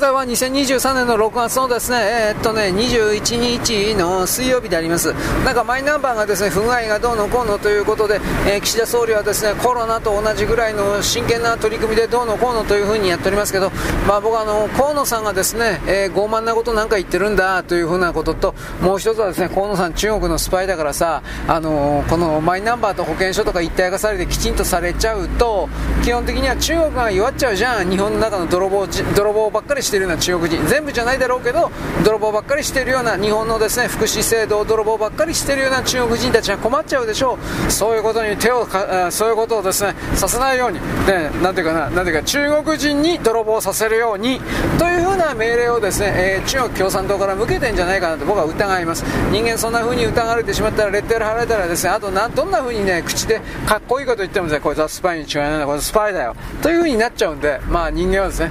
在は2023年の6月のですね、えー、っとね、21日の水曜日であります。なんかマイナンバーがですね、不具合がどうのこうのということで、えー、岸田総理はですね、コロナと同じぐらいの真剣な取り組みでどうのこうのというふうにやっておりますけど、まあ僕はあの、河野さんがですね、えー、傲慢なことなんか言ってるんだというふうなことと、もう一つはですね、河野さん中国のスパイだからさ、あのこのマイナンバーと保険証とか一体化されてきちんとされちゃうと、基本的には中国が弱っちゃうじゃん、日本の中の泥棒泥棒ばっかりしてるような中国人全部じゃないだろうけど泥棒ばっかりしているような日本のですね福祉制度を泥棒ばっかりしているような中国人たちが困っちゃうでしょう。そういうことに手をかそういうことをですねさせないように。ねなんていうかななんていうか中国人に泥棒させるようにというふうな命令をですね、えー、中国共産党から向けてんじゃないかなと僕は疑います。人間そんな風に疑われてしまったらレッテル貼られたらですねあとなどんな風にね口でかっこいいこと言ってもですねこいつはスパイに違いないんだこいつスパイだよという風になっちゃうんでまあ人間はですね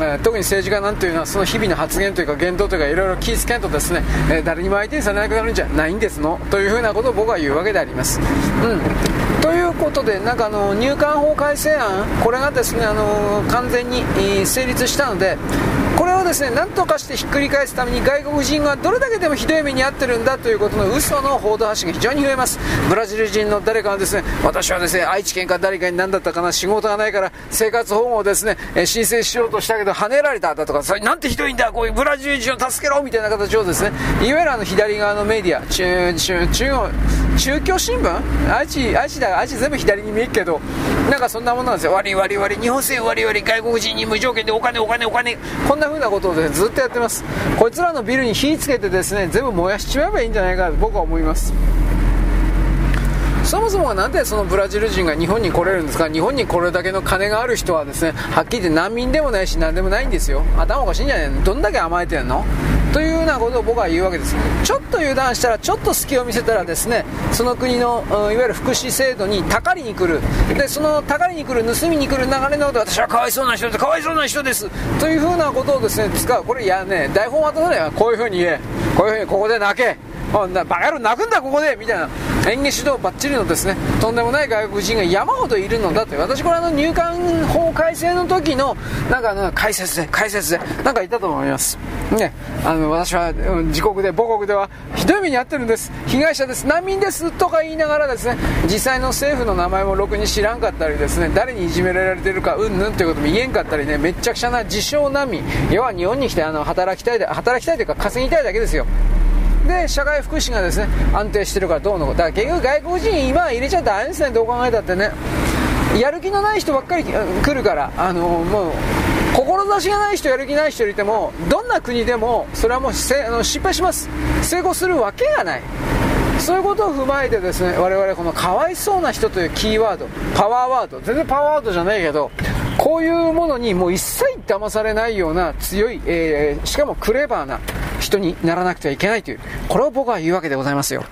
え、特に政治家なんていうのはその日々の発言というか言動というかいろいろ気ぃつけんとですね、えー、誰にも相手にされなくなるんじゃないんですのというふうなことを僕は言うわけであります。うんということで、なんかあの入管法改正案、これがですねあの完全に成立したので、これをですね何とかしてひっくり返すために外国人がどれだけでもひどい目に遭ってるんだということの嘘の報道発信が非常に増えます。ブラジル人の誰かがですね私はですね愛知県か誰かに何だったかな仕事がないから生活保護をですね申請しようとしたけど跳ねられただとかそれなんてひどいんだこういうブラジル人を助けろみたいな形をですねいわゆるあの左側のメディア中中中中京新聞愛知愛知だ愛知全部左に見えるけどなんかそんなものなんですよ悪い悪い悪い日本政府悪い悪い外国人に無条件でお金お金お金こんな風なことを、ね、ずっとやってます。こいつらのビルに火つけてですね全部燃やしちまえばいいんじゃないかと僕は思います。そもそもなんでそのブラジル人が日本に来れるんですか。日本にこれだけの金がある人はですねはっきり言って難民でもないし何でもないんですよ。頭おかしいんじゃないの？どんだけ甘えてんの？というようなことを僕は言うわけですちょっと油断したらちょっと隙を見せたらですねその国のいわゆる福祉制度にたかりに来る。でそのたかりに来る盗みに来る流れのこと私はかわいそうな人ですかわいそうな人ですというふうなことをですね使うこれいやね台本渡さないよこういうふうに言えこういうふうにここで泣けバカ野郎泣くんだここでみたいな。演技指導ばっちりのですねとんでもない外国人が山ほどいるのだと私これあの入管法改正の時のなんかの解説で解説でなんか言ったと思います。ねあの私は自国で母国ではひどい目に遭ってるんです。被害者です。難民ですとか言いながらですね実際の政府の名前もろくに知らんかったりですね誰にいじめられてるかうんぬんということも言えんかったりねめっちゃくちゃな自称難民。要は日本に来てあの働きたいで働きたいというか稼ぎたいだけですよ。で社会福祉がですね安定してるからどうのだから結局外国人今入れちゃダメですね。どう考えたってね。やる気のない人ばっかり来るから。あのもう志がない人やる気ない人いてもどんな国でもそれはもうあの失敗します。成功するわけがない。そういうことを踏まえてですね我々このかわいそうな人というキーワードパワーワード全然パワーワードじゃないけどこういうものにもう一切騙されないような強い、えー、しかもクレバーな人にならなくてはいけないという、これを僕は言うわけでございますよ。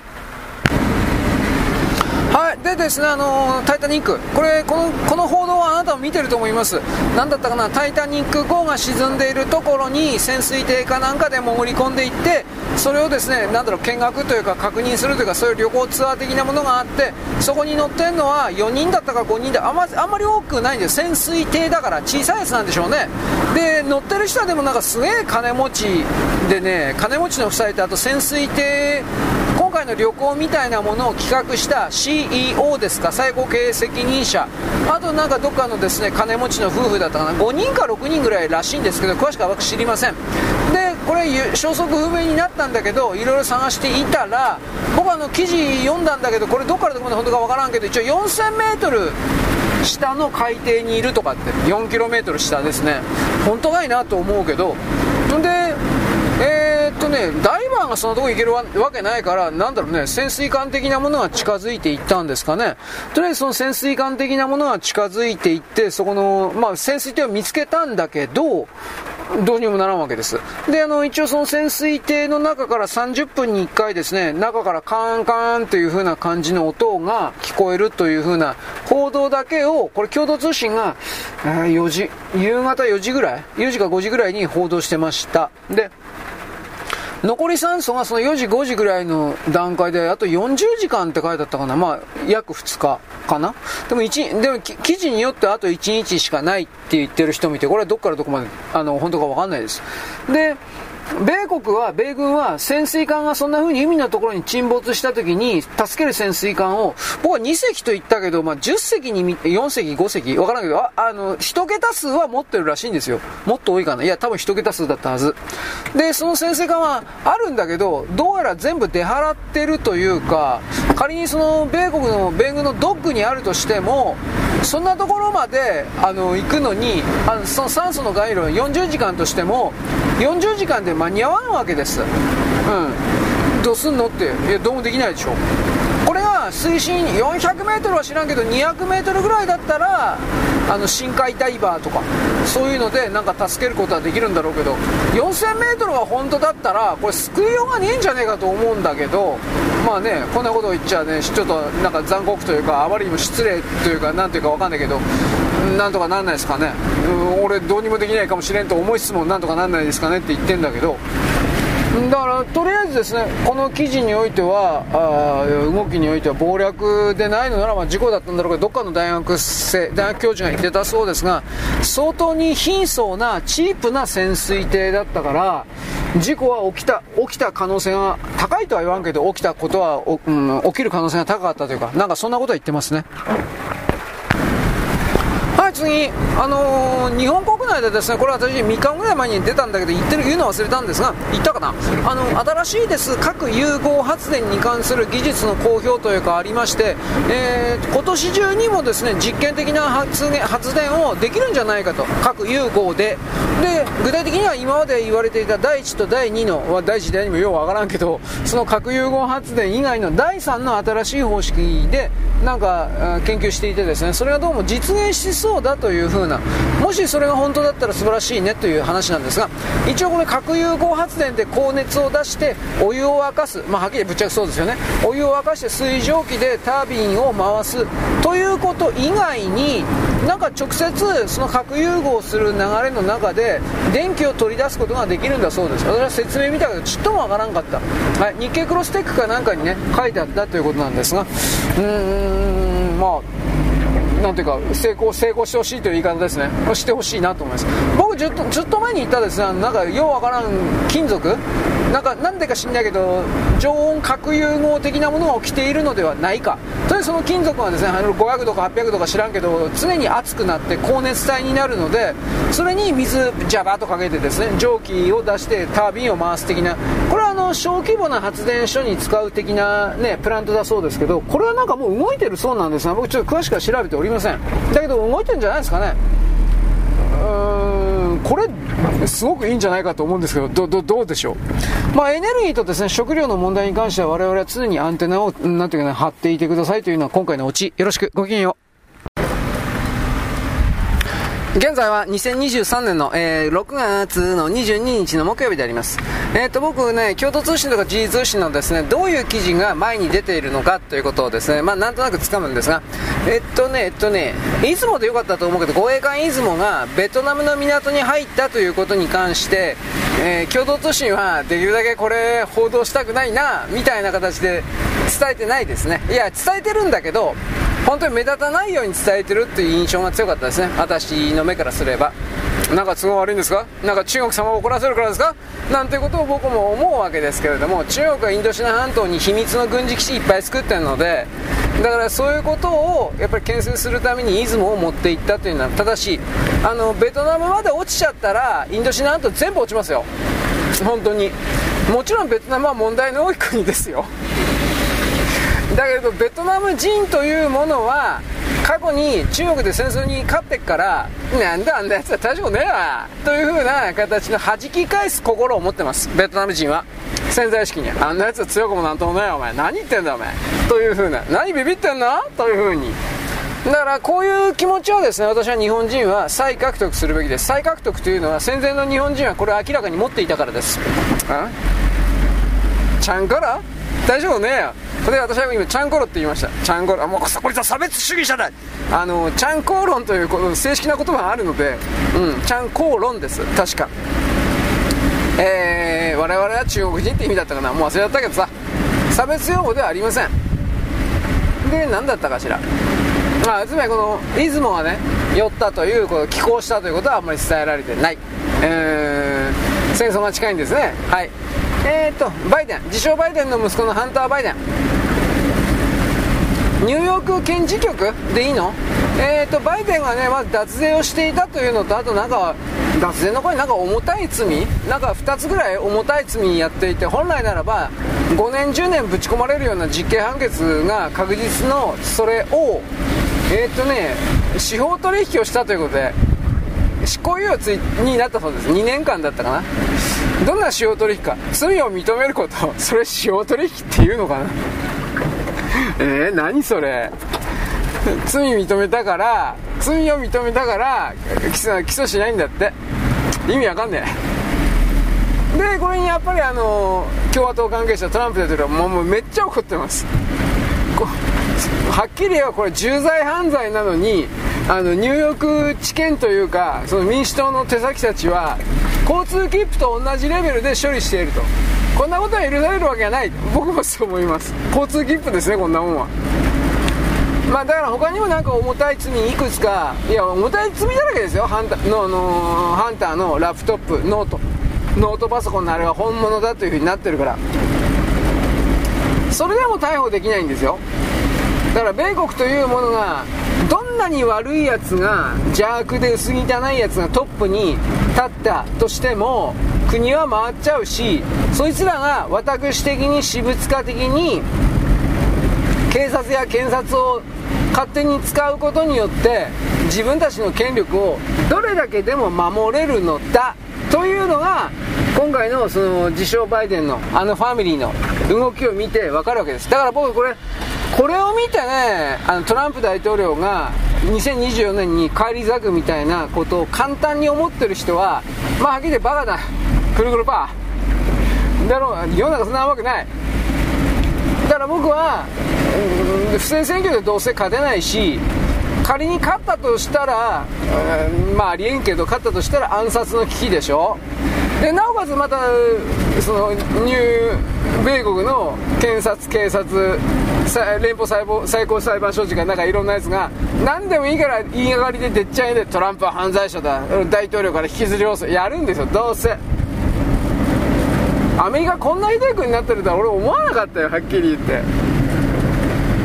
はい、でですね、あの、タイタニック、これこの、この報道はあなたも見てると思います、なんだったかな、タイタニック号が沈んでいるところに潜水艇かなんかで潜り込んでいって、それをですね、なんだろう、見学というか、確認するというか、そういう旅行ツアー的なものがあって、そこに乗ってるのは4人だったか5人で、あんまあんまり多くないんです。よ、潜水艇だから小さいやつなんでしょうね、で乗ってる人はでもなんかすげえ金持ちでね、金持ちの夫妻と、あと潜水艇、今回の旅行みたいなものを企画した CEO ですか？最高経営責任者。あとなんかどっかのですね金持ちの夫婦だったかな？5人か6人ぐらいらしいんですけど詳しくは私知りません。でこれ消息不明になったんだけどいろいろ探していたら僕はあの記事読んだんだけどこれどっからどこまで本当かわからんけど一応 4000m 下の海底にいるとかって 4km 下ですね。本当かいなと思うけど。で、ね、ダイバーがそのとこ行けるわけないから、なんだろうね、潜水艦的なものが近づいていったんですかね。とりあえずその潜水艦的なものが近づいていって、そこの、まあ、潜水艇を見つけたんだけど、どうにもならんわけです。で、あの、一応その潜水艇の中から30分に1回ですね、中からカーンカーンという風な感じの音が聞こえるという風な報道だけを、これ共同通信が、え、4時、夕方4時ぐらい ?4 時か5時ぐらいに報道してました。で、残り酸素がその4時、5時ぐらいの段階で、あと40時間って書いてあったかな、まあ、約2日かな。でも1、でも記事によってあと1日しかないって言ってる人もいて、これはどこからどこまで、あの、本当かわかんないです。で、米国は、米軍は潜水艦がそんな風に海のところに沈没した時に助ける潜水艦を、僕は2隻と言ったけど、まあ、10隻に、4隻、5隻、わからんけど、ああの、1桁数は持ってるらしいんですよ。もっと多いかな。いや、多分1桁数だったはず。で、その潜水艦はあるんだけど、どうやら全部出払ってるというか、仮にその米国の、米軍のドックにあるとしても、そんなところまであの行くのにあのその酸素の回路40時間としても40時間で間に合わんわけです。うん。どうすんのって。いやどうもできないでしょ。これが水深 400m は知らんけど 200m ぐらいだったらあの深海ダイバーとかそういうのでなんか助けることはできるんだろうけど 4000m が本当だったらこれ救いようがねえんじゃねえかと思うんだけどまあねこんなことを言っちゃねちょっとなんか残酷というかあまりにも失礼というかなんていうかわかんないけどなんとかなんないですかね、うん、俺どうにもできないかもしれんと思いつつもなんとかなんないですかねって言ってんだけどだからとりあえずですねこの記事においてはあ動きにおいては謀略でないのならば事故だったんだろうけどどっかの大学生大学教授が言ってたそうですが相当に貧相なチープな潜水艇だったから事故は起きた起きた可能性が高いとは言わんけど起きたことは、うん、起きる可能性が高かったというかなんかそんなことは言ってますね。はい、次、あのー、日本国内でですね、これ私3日ぐらい前に出たんだけど、言ってる、言うの忘れたんですが、言ったかな？あの、新しいです、核融合発電に関する技術の公表というかありまして、えー、今年中にもですね、実験的な発発電をできるんじゃないかと、核融合で。で、具体的には今まで言われていた第1と第2の、まあ、第1、第2もようわからんけど、その核融合発電以外の第3の新しい方式で、なんか研究していてですね、それがどうも実現しそうそうだというふうなもしそれが本当だったら素晴らしいねという話なんですが一応これ核融合発電で高熱を出してお湯を沸かす、まあ、はっきりぶっちゃけそうですよね。お湯を沸かして水蒸気でタービンを回すということ以外になんか直接その核融合する流れの中で電気を取り出すことができるんだそうです。私は説明見たけどちっともわからんかった、はい、日経クロステックかなんかにね書いてあったということなんですが。うーんまあなんていうか成功成功してほしいという言い方ですね。してほしいなと思います。僕ずっとずっと前に言ったですねなんかようわからん金属なんかなんでか知んないけど常温核融合的なものが起きているのではないか。というその金属はですね500度か800度か知らんけど常に熱くなって高熱帯になるのでそれに水ジャバーとかけてですね蒸気を出してタービンを回す的な。これはあの小規模な発電所に使う的なねプラントだそうですけどこれはなんかもう動いてるそうなんですが僕ちょっと詳しくは調べておりません。だけど動いてるんじゃないですかね。うーんこれすごくいいんじゃないかと思うんですけどどどどうでしょう、まあ、エネルギーとですね食料の問題に関しては我々は常にアンテナをなんていうか、ね、張っていてくださいというのは今回のオチ。よろしく。ごきげんよう。現在は2023年の、えー、6月の22日の木曜日であります。えっ、ー、と、僕ね、共同通信とか G 通信のですね、どういう記事が前に出ているのかということをですね、まあ、なんとなく掴むんですが、えっとね、えっとね、出雲でよかったと思うけど、護衛艦出雲がベトナムの港に入ったということに関して、えー、共同通信はできるだけこれ報道したくないな、みたいな形で伝えてないですね。いや、伝えてるんだけど、本当に目立たないように伝えてるっていう印象が強かったですね。私の目からすれば。なんか都合悪いんですか？なんか中国様を怒らせるからですか？なんていうことを僕も思うわけですけれども中国はインドシナ半島に秘密の軍事基地いっぱい作ってるのでだからそういうことをやっぱり牽制するために出雲を持っていったというのは正しあのベトナムまで落ちちゃったらインドシナ半島全部落ちますよ。本当に。もちろんベトナムは問題の多い国ですよ。だけどベトナム人というものは過去に中国で戦争に勝ってっからなんだあんなやつは大丈夫ねえわという風な形の弾き返す心を持ってます。ベトナム人は。潜在意識に。あんなやつは強くもなんともないお前。何言ってんだお前。という風な。何ビビってんの？という風に。だからこういう気持ちをですね私は日本人は再獲得するべきです。再獲得というのは戦前の日本人はこれを明らかに持っていたからです。ちゃんから？大丈夫ね。えよで私は今チャンコロって言いました。チャンコロ。もうこいつは差別主義者だ。あのチャンコーロンというこの正式な言葉があるので。うんチャンコーロンです。確か。えー、我々は中国人って意味だったかな。もう忘れちゃったけどさ。差別用語ではありません。で何だったかしら。まあ、つまりこの出雲がね寄ったというこの寄港したということはあんまり伝えられてない、えー、戦争が近いんですね。はい。えー、っとバイデン自称バイデンの息子のハンター・バイデンニューヨーク検事局でいいの？えーと、バイデンがね、まず脱税をしていたというのと、あとなんか、脱税の声なんか重たい罪？なんか2つぐらい重たい罪やっていて、本来ならば、5年、10年ぶち込まれるような実刑判決が確実の、それを、えっ、ー、とね、司法取引をしたということで、執行猶予になったそうです。2年間だったかな。どんな司法取引か。罪を認めること、<laughs> それ司法取引っていうのかな？<laughs> えー、何それ？罪認めたから罪を認めたから起訴しないんだって意味わかんねえでこれにやっぱりあの共和党関係者トランプ大統領はもうめっちゃ怒ってますはっきり言えばこれ重罪犯罪なのにあのニューヨーク知見というかその民主党の手先たちは交通切符と同じレベルで処理していると。こんなことは許されるわけがない僕もそう思います。交通切符ですねこんなもんは。まあだから他にもなんか重たい罪いくつかいや重たい罪だらけですよ。ハンタののハンターのラップトップノート。ノートパソコンのあれは本物だというふうになってるから。それでも逮捕できないんですよ。だから米国というものがなに悪いやつが邪悪で薄汚いやつがトップに立ったとしても国は回っちゃうしそいつらが私的に私物化的に警察や検察を勝手に使うことによって自分たちの権力をどれだけでも守れるのだというのが今回のその自称バイデンのあのファミリーの動きを見て分かるわけです。だから僕これこれを見てねあのトランプ大統領が2024年に返り咲くみたいなことを簡単に思ってる人はまあはっきり言ってバカだ。くるくるパー。だろう。世の中そんな甘くない。だから僕は、うん、不正選挙でどうせ勝てないし仮に勝ったとしたら、うん、まあありえんけど勝ったとしたら暗殺の危機でしょ。でなおかつまたそのニュー米国の検察警察連邦最高裁判所時かなんかいろんなやつが何でもいいから言いがかりででっちゃいでトランプは犯罪者だ。大統領から引きずり下ろす。やるんですよどうせ。アメリカこんなひどい国になってるとは俺思わなかったよはっきり言って。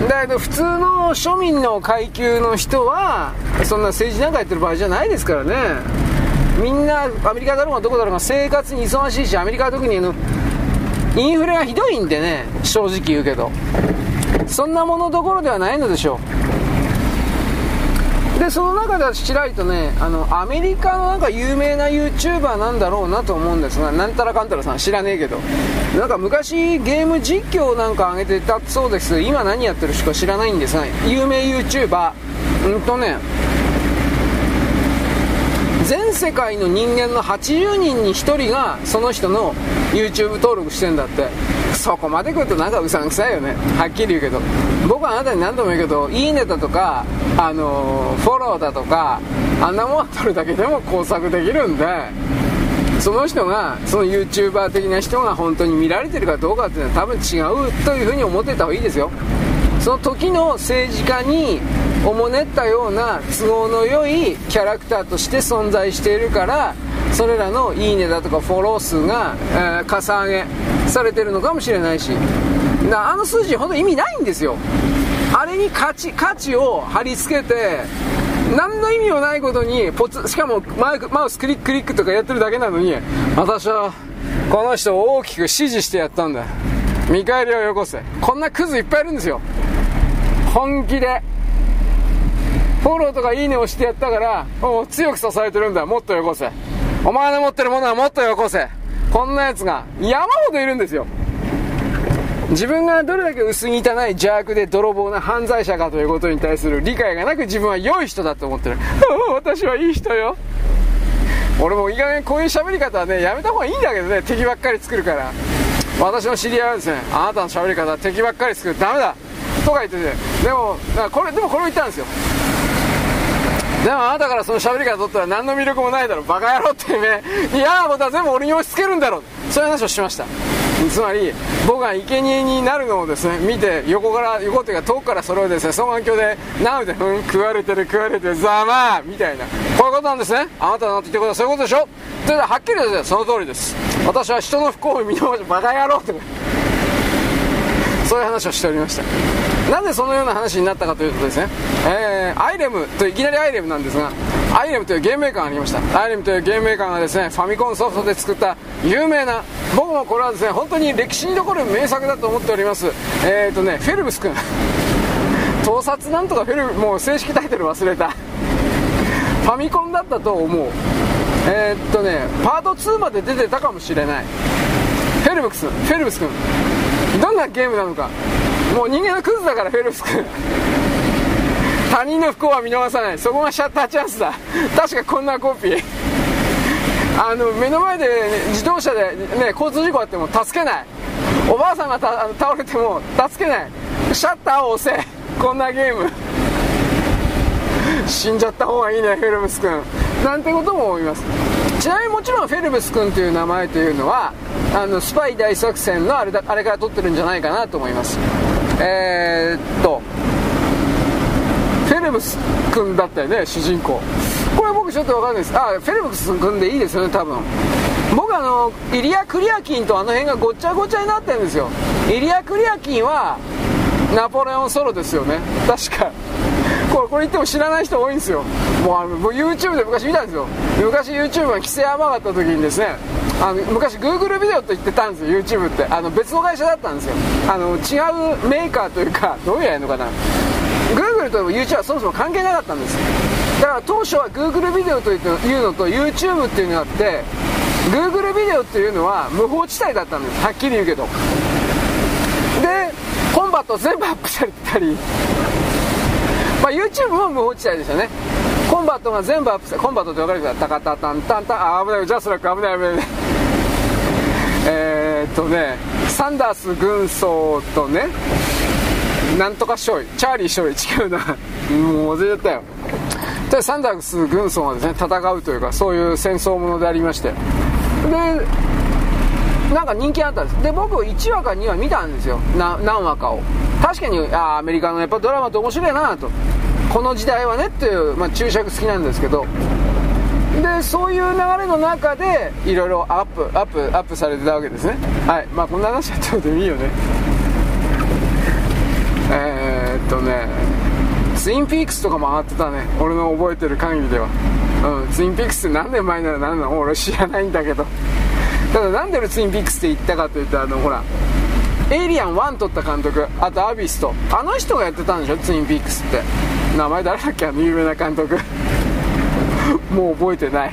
だけど普通の庶民の階級の人はそんな政治なんかやってる場合じゃないですからね。みんなアメリカだろうがどこだろうが生活に忙しいしアメリカは特にあのインフレがひどいんでね正直言うけど。そんなものどころではないのでしょう。でその中ではちらりとねあのアメリカのなんか有名な YouTuber なんだろうなと思うんですがなんたらかんたらさん知らねえけど。なんか昔ゲーム実況なんか上げてたそうです。今何やってる人か知らないんですが有名 YouTuber うんとね全世界の人間の80人に1人がその人の YouTube 登録してんだって。そこまで来るとなんかうさんくさいよね。はっきり言うけど。僕はあなたに何度も言うけどいいねだとかあのフォローだとかあんなもん取るだけでも工作できるんでその人がその YouTuber 的な人が本当に見られてるかどうかっていうのは多分違うというふうに思ってた方がいいですよ。その時の政治家におもねったような都合の良いキャラクターとして存在しているからそれらのいいねだとかフォロー数が、えー、かさ上げされてるのかもしれないし。だあの数字本当意味ないんですよ。あれに価値価値を貼り付けて何の意味もないことにポツしかもママウスクリッククリックとかやってるだけなのに私はこの人を大きく指示してやったんだ。見返りをよこせ。こんなクズいっぱいいるんですよ。本気で。フォローとかいいねをしてやったからもう強く支えてるんだ。もっとよこせ。お前の持ってるものはもっとよこせ。こんなやつが山ほどいるんですよ。自分がどれだけ薄汚い邪悪で泥棒な犯罪者かということに対する理解がなく自分は良い人だと思ってる。私はいい人よ。俺もいい加減こういう喋り方はねやめた方がいいんだけどね。敵ばっかり作るから。私の知り合いはですねあなたの喋り方は敵ばっかり作る。ダメだ。とか言ってて。でもこれでもこれを言ったんですよ。でもあなたからその喋り方取ったら何の魅力もないだろバカ野郎ってね嫌なことは全部俺に押し付けるんだろそういう話をしました。つまり僕が生贄になるのをですね見て横から横っていうか遠くからそれをですね双眼鏡でなのでうん食われてる食われてるざまあみたいな。こういうことなんですね。あなたのって言ってことはそういうことでしょ。それではっきりですねその通りです。私は人の不幸を見逃してバカ野郎ってそういう話をしておりました。なぜそのような話になったかというとですね、えー、アイレムといきなりアイレムなんですがアイレムというゲームメーカーがありました。アイレムというゲームメーカーがですねファミコンソフトで作った有名な僕もこれはですね本当に歴史に残る名作だと思っております。えっ、ー、とねフェルブス君。<laughs> 盗撮なんとかフェルもう正式タイトル忘れた。ファミコンだったと思う。えー、っとねパート2まで出てたかもしれない。フェルブスフェルブス君。どんなゲームなのか。もう人間のクズだからフェルブス君。他人の不幸は見逃さない。そこがシャッターチャンスだ。確かこんなコピー。あの目の前で、ね、自動車で、ね、交通事故あっても助けない。おばあさんが倒れても助けない。シャッターを押せ。こんなゲーム。死んじゃった方がいいねフェルプス君。なんてことも思います。ちなみにもちろんフェルプス君という名前というのはあのスパイ大作戦のあれだあれから取ってるんじゃないかなと思います。えー、っとフェルムス君だったよね主人公。これ僕ちょっと分かんないです。あフェルムス君でいいですよね多分。僕あのイリア・クリアキンとあの辺がごっちゃごちゃになってるんですよ。イリア・クリアキンはナポレオンソロですよね。確か。これこれ言っても知らない人多いんですよ。もうあの僕 YouTube で昔見たんですよ。昔 YouTube が規制甘かった時にですねあの昔 Google ビデオと言ってたんですよ YouTube って。あの別の会社だったんですよ。あの違うメーカーというかどういうやるのかな。Google と YouTube はそもそも関係なかったんです。だから当初は Google ビデオというのと YouTube っていうのがあって Google ビデオっていうのは無法地帯だったんです。はっきり言うけど。でコンバット全部アップされてたり。まあ YouTube も無法地帯でしたね。コンバットが全部アップされコンバットって分かるかタカタタンタンタンあ危ない JASRAC 危ない危ない危ない。<laughs> え、っとねサンダース軍曹とねなんとか勝利チャーリー勝利違うな。もう忘れちゃったよ。でサンダース軍曹がですね戦うというかそういう戦争ものでありまして。でなんか人気あったんです。で僕1話か2話見たんですよ。何話かを。確かにあアメリカのやっぱドラマって面白いなと。この時代はねっていう、まあ、注釈好きなんですけど。でそういう流れの中でいろいろアップアップアップされてたわけですね。はい。まあこんな話やってもでもいいよね。え、っとね。ツインピークスとかも上がってたね。俺の覚えてる限りでは。うん。ツインピークスって何年前なら何なの。俺知らないんだけど。ただなんで俺ツインピークスって言ったかというとあのほらエイリアン1撮った監督あとアビスと。あの人がやってたんでしょ？ツインピークスって。名前誰だっけ？あの有名な監督。<laughs> もう覚えてない。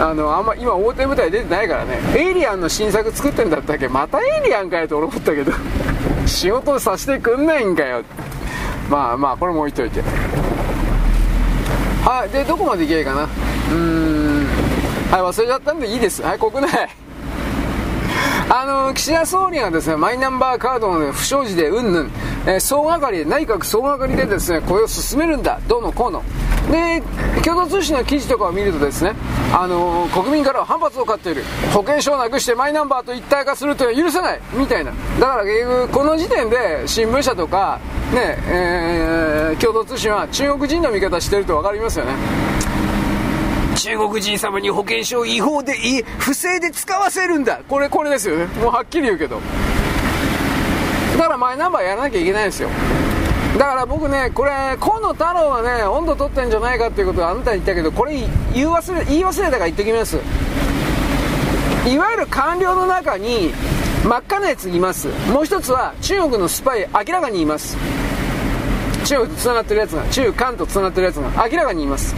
あのあんま今表舞台出てないからね。エイリアンの新作作ってんだったっけ？またエイリアンかよと俺思ったけど。<laughs> 仕事させてくんないんかよ。まあまあこれも置いといて。はいでどこまでいけばいいかな？うん。はい忘れちゃったんでいいです。はい国内。あの岸田総理がですねマイナンバーカードの、不祥事でうんぬん、え、総がかり内閣総がかりでですねこれを進めるんだ。どうのこうの。で共同通信の記事とかを見るとですね、あの、国民からは反発を買っている。保険証をなくしてマイナンバーと一体化するというのは許せない。みたいな。だからこの時点で新聞社とかねえー、共同通信は中国人の見方してると分かりますよね。中国人様に保険証を違法で不正で使わせるんだ。これこれですよね。もうはっきり言うけど。だからマイナンバーやらなきゃいけないんですよ。だから僕ねこれ河野太郎はね温度取ってんじゃないかっていうことをあなたに言ったけどこれ言い忘れ言い忘れたから言ってきます。いわゆる官僚の中に真っ赤なやついます。もう一つは中国のスパイ明らかにいます。中国とつながってるやつが中韓とつながってるやつが明らかにいます。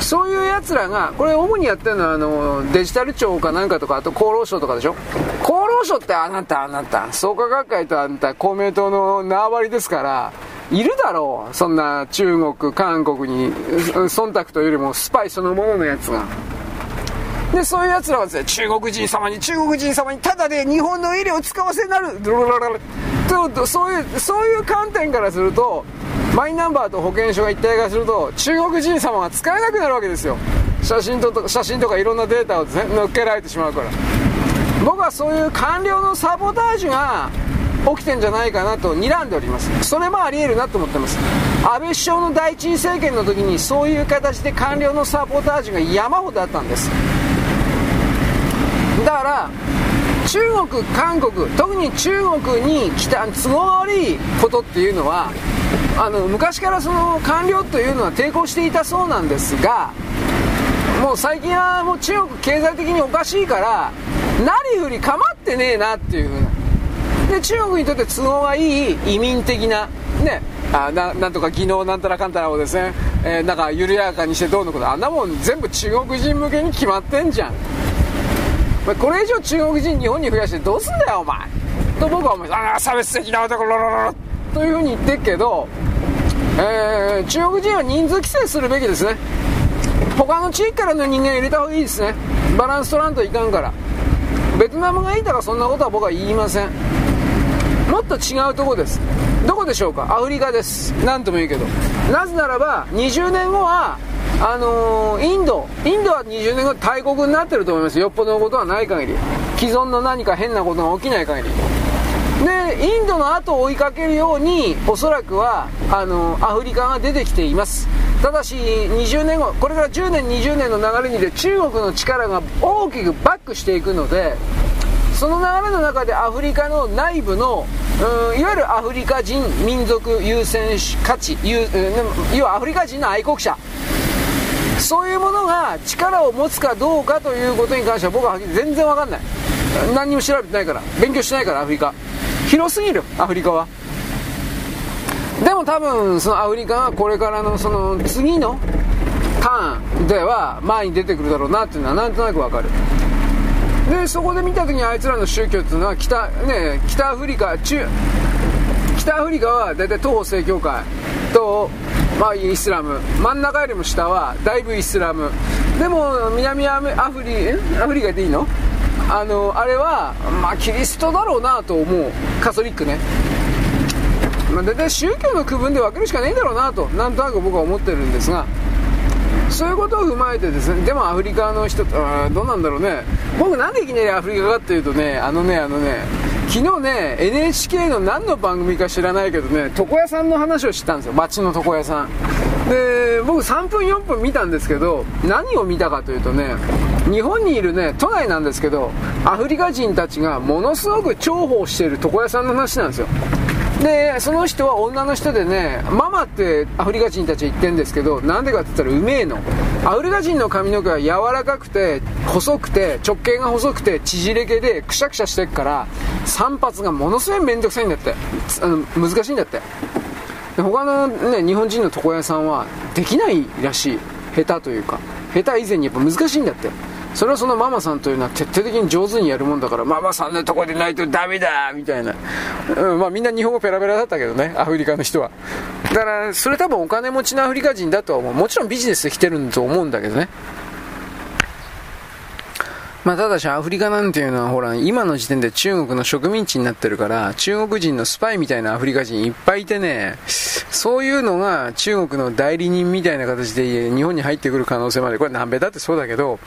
そういうやつらがこれ主にやってるのはあのデジタル庁かなんかとかあと厚労省とかでしょ厚労省ってあなたあなた創価学会とあなた公明党の縄張りですからいるだろうそんな中国韓国に忖度というよりもスパイそのもののやつが。でそういうやつらはですね中国人様に中国人様にただで日本の医療を使わせになると <laughs> そういうそういう観点からするとマイナンバーと保険証が一体化すると中国人様が使えなくなるわけですよ。写真と写真とかいろんなデータを、乗っけられてしまうから。僕はそういう官僚のサボタージュが起きてんじゃないかなと睨んでおります。それもありえるなと思ってます。安倍首相の第一次政権の時にそういう形で官僚のサボタージュが山ほどあったんです。だから中国、韓国、特に中国に来た都合悪いことっていうのはあの昔からその官僚というのは抵抗していたそうなんですがもう最近はもう中国経済的におかしいからなりふり構ってねえなっていうで中国にとって都合がいい移民的なねあななんとか技能なんたらかんたらをですね、えー、なんか緩やかにしてどうのことあんなもん全部中国人向けに決まってんじゃん。これ以上中国人日本に増やしてどうすんだよお前。と僕は思いますああ差別的な男ロロロロ。というふうに言ってるけど、えー、中国人は人数規制するべきですね。他の地域からの人間入れた方がいいですね。バランス取らんといかんから。ベトナムがいいとかそんなことは僕は言いません。もっと違うとこです。どこでしょうか？アフリカです。何とも言うけど。なぜならば20年後はあのー、インド。インドは20年後大国になってると思います。よっぽどのことはない限り。既存の何か変なことが起きない限り。でインドの後を追いかけるようにおそらくはあのアフリカが出てきています。ただし20年後これから10年20年の流れにで中国の力が大きくバックしていくのでその流れの中でアフリカの内部のうんいわゆるアフリカ人民族優先価値要はアフリカ人の愛国者。そういうものが力を持つかどうかということに関しては僕は全然わかんない。何にも調べてないから勉強してないからアフリカ。広すぎるアフリカは。でも多分そのアフリカはこれからのその次のターンでは前に出てくるだろうなっていうのはなんとなくわかる。でそこで見た時にあいつらの宗教っていうのは北,、ね、北アフリカ中北アフリカは大体東方正教会と、まあ、イスラム。真ん中よりも下はだいぶイスラム。でも南アフリアフリカでいいの？あのあれは、まあ、キリストだろうなと思う。カトリックね、まあ、大体宗教の区分で分けるしかないんだろうなとなんとなく僕は思ってるんですが。そういうことを踏まえてですねでもアフリカの人どうなんだろうね。僕なんでいきなりアフリカかっていうとねあのねあのね昨日ね NHK の何の番組か知らないけどね床屋さんの話を知ったんですよ。街の床屋さん。で僕3分4分見たんですけど何を見たかというとね日本にいるね都内なんですけどアフリカ人たちがものすごく重宝している床屋さんの話なんですよ。でその人は女の人でねママってアフリカ人たちは言ってるんですけどなんでかって言ったらうめえの。アフリカ人の髪の毛は柔らかくて細くて直径が細くて縮れ毛でくしゃくしゃしてっから散髪がものすごい面倒くさいんだって。あの難しいんだって。で他のね日本人の床屋さんはできないらしい。下手というか。下手以前にやっぱ難しいんだって。それはそのママさんというのは徹底的に上手にやるもんだからママさんのとこでないとダメだみたいな、うんまあ、みんな日本語ペラペラだったけどねアフリカの人は。だからそれ多分お金持ちのアフリカ人だとは思う。もちろんビジネスで来てるんだと思うんだけどね。まあ、ただしアフリカなんていうのはほら今の時点で中国の植民地になってるから中国人のスパイみたいなアフリカ人いっぱいいてね。そういうのが中国の代理人みたいな形で日本に入ってくる可能性まで。これ南米だってそうだけど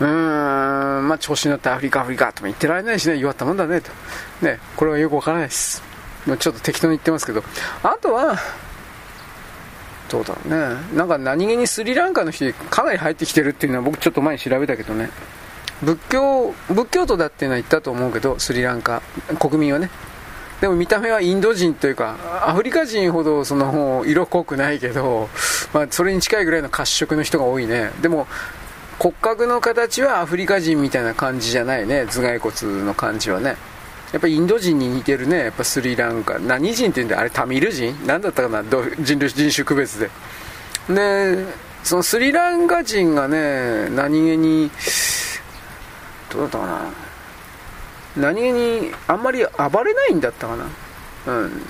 うーんまあ調子に乗ってアフリカアフリカとも言ってられないしね弱ったもんだねと。ねこれはよくわからないです。ちょっと適当に言ってますけど。あとはどうだろうね。なんか何気にスリランカの人かなり入ってきてるっていうのは僕ちょっと前に調べたけどね。仏教仏教徒だっていうのは言ったと思うけどスリランカ。国民はね。でも見た目はインド人というかアフリカ人ほどその色濃くないけど、まあ、それに近いぐらいの褐色の人が多いね。でも骨格の形はアフリカ人みたいな感じじゃないね。頭蓋骨の感じはね。やっぱインド人に似てるね。やっぱスリランカ。何人って言うんだあれタミル人？何だったかな？人種人種区別で。でそのスリランカ人がね何気にどうだったかな。何気にあんまり暴れないんだったかな。うん。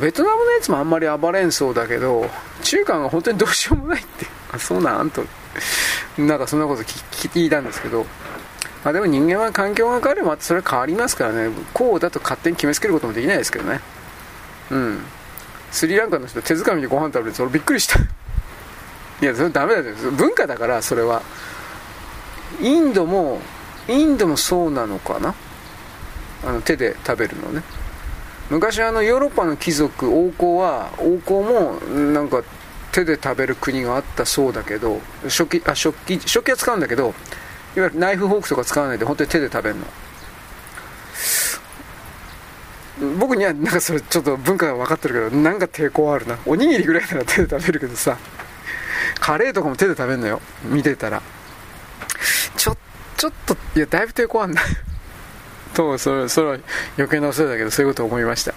ベトナムのやつもあんまり暴れんそうだけど中華が本当にどうしようもないって。あそうなん？と。なんかそんなこと聞いたんですけど。まあ、でも人間は環境が変わればそれは変わりますからね。こうだと勝手に決めつけることもできないですけどね。うん。スリランカの人手づかみでご飯食べてそれびっくりした。いやそれダメだよ。文化だからそれは。インドもインドもそうなのかな？あの手で食べるのね。昔あのヨーロッパの貴族王侯は王侯もなんか手で食べる国があったそうだけど食器あ食器食器は使うんだけどいわゆるナイフフォークとか使わないで本当に手で食べるの。僕にはなんかそれちょっと文化が分かってるけどなんか抵抗あるな。おにぎりぐらいなら手で食べるけどさ。カレーとかも手で食べるのよ。見てたら。ちょちょっといやだいぶ抵抗あんな。<laughs> とそれそれは余計なお世話だけどそういうことを思いました。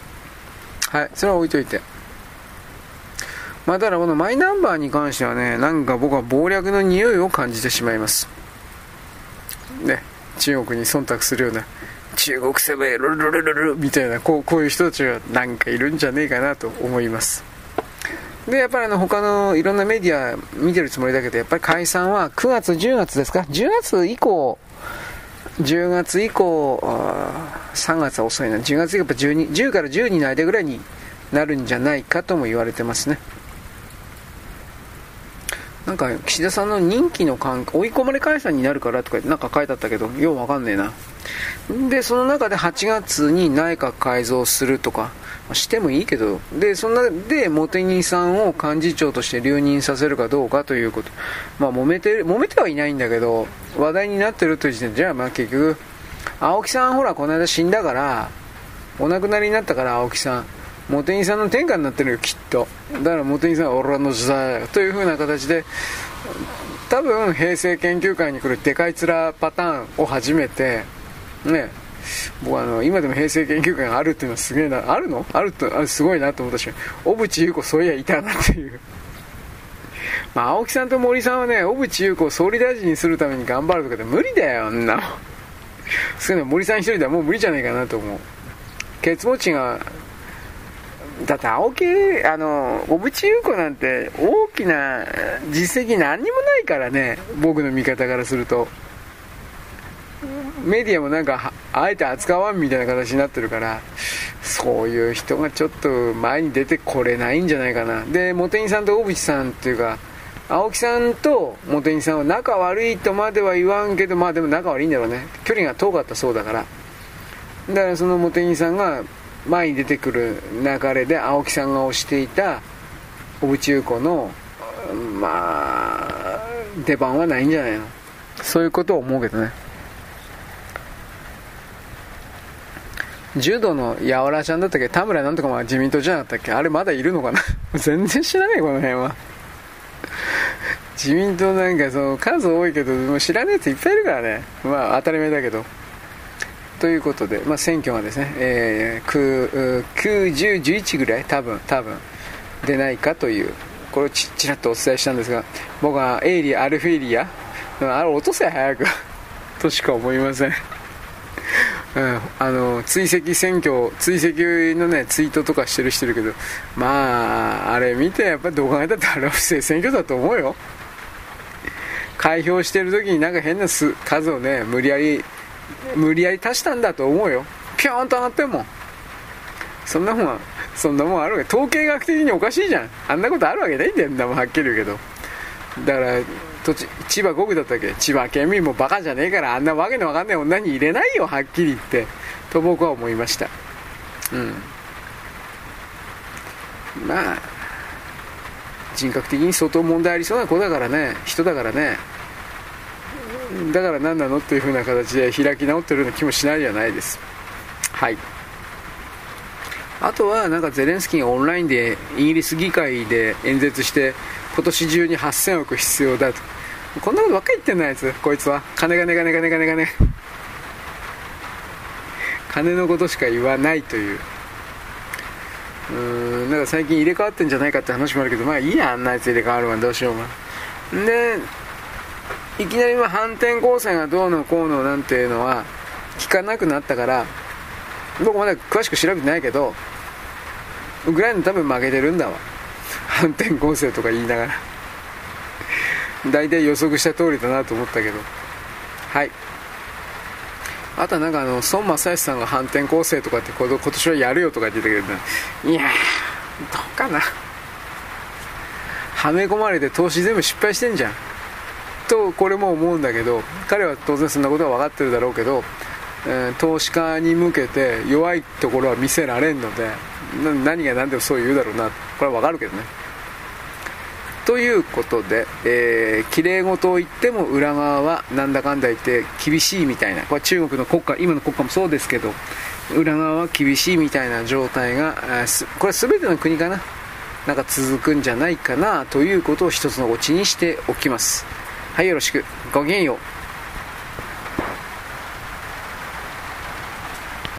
はいそれは置いといて。まあだからこのマイナンバーに関してはねなんか僕は謀略の匂いを感じてしまいます。ね中国に忖度するような中国攻めルルルルルみたいなこうこういう人たちがなんかいるんじゃねえかなと思います。でやっぱりあの他のいろんなメディア見てるつもりだけどやっぱり解散は9月10月ですか？10月以降10月以降3月は遅いな。10月以降やっぱ12 10から12の間ぐらいになるんじゃないかとも言われてますね。なんか岸田さんの任期の関追い込まれ解散になるからとかなんか書いてあったけどようわかんねえな。でその中で8月に内閣改造するとかしてもいいけどでそんなで茂木さんを幹事長として留任させるかどうかということ。まあ揉めて揉めてはいないんだけど話題になってるという時点でじゃあまあ結局青木さんほらこの間死んだからお亡くなりになったから青木さん茂木さんの天下になってるよきっと。だから茂木さんは俺らの時代という風な形で多分平成研究会に来るでかい面パターンを初めてね僕あの今でも平成研究会があるっていうのはすげえなあるの？あるとあすごいなと思ったし小渕優子そういやいたなっていう。<laughs> まあ青木さんと森さんはね小渕優子を総理大臣にするために頑張るとかで無理だよあんなの。そういうの森さん一人ではもう無理じゃないかなと思う。ケツ持ちがだって青木あの小渕優子なんて大きな実績何にもないからね僕の見方からすると。メディアもなんかあえて扱わんみたいな形になってるからそういう人がちょっと前に出てこれないんじゃないかな。で茂木さんと小渕さんっていうか青木さんと茂木さんは仲悪いとまでは言わんけどまあでも仲悪いんだろうね。距離が遠かったそうだから。だからその茂木さんが前に出てくる流れで青木さんが推していた小渕優子のまあ出番はないんじゃないの？そういうことを思うけどね。柔道のやわらちゃんだったっけ？田村なんとかも自民党じゃなかったっけ？あれまだいるのかな？<laughs> 全然知らないこの辺は。自民党なんかその数多いけどもう知らないやついっぱいいるからね。まあ当たり前だけど。ということで、まあ、選挙がですね、えー、9、10、11ぐらい多分、多分、出ないかという、これをちちらっとお伝えしたんですが、僕はエイリア、アルフィリア、あれ落とせ早く、<laughs> としか思いません。うん、あの追跡選挙、追跡のねツイートとかしてる人いるけど、まあ、あれ見て、やっぱりどう考えたってあれは不正選挙だと思うよ。開票してる時になんか変な数をね、無理やり無理やり足したんだと思うよ。ピョーンと上がっても。そんなもんそんなもんあるわけ。統計学的におかしいじゃん。あんなことあるわけないんだよ。んもはっきり言うけど。だから土地千葉5区だったっけ？千葉県民もバカじゃねえからあんなわけのわかんない女に入れないよはっきり言って。と僕は思いました。うん。まあ人格的に相当問題ありそうな子だからね。人だからね。だから何なのっていう風な形で開き直ってるような気もしないじゃないです。はい。あとはなんかゼレンスキーがオンラインでイギリス議会で演説して今年中に8000億必要だと。こんなことばっかり言ってんのあいつ。こいつは。金金金金金金金のことしか言わないという。うーんなんか最近入れ替わってんじゃないかって話もあるけどまあいいやあんなやつ入れ替わるわどうしようも。でいきなり反転攻勢がどうのこうのなんていうのは聞かなくなったから僕まだ詳しく調べてないけどウクライナ多分負けてるんだわ。反転攻勢とか言いながら。大体予測した通りだなと思ったけど。はい。あとはなんかあの孫正義さんが反転攻勢とかって今年はやるよとか言ってたけどいやどうかな。はめ込まれて投資全部失敗してんじゃん。とこれも思うんだけど彼は当然そんなことは分かってるだろうけど、えー、投資家に向けて弱いところは見せられんので何が何でもそう言うだろうな。これは分かるけどね。ということで、えー、綺麗事を言っても裏側はなんだかんだ言って厳しいみたいなこれ中国の国家今の国家もそうですけど裏側は厳しいみたいな状態がこれは全ての国かななんか続くんじゃないかなということを一つのオチにしておきます。はいよろしく。ごきげんよう。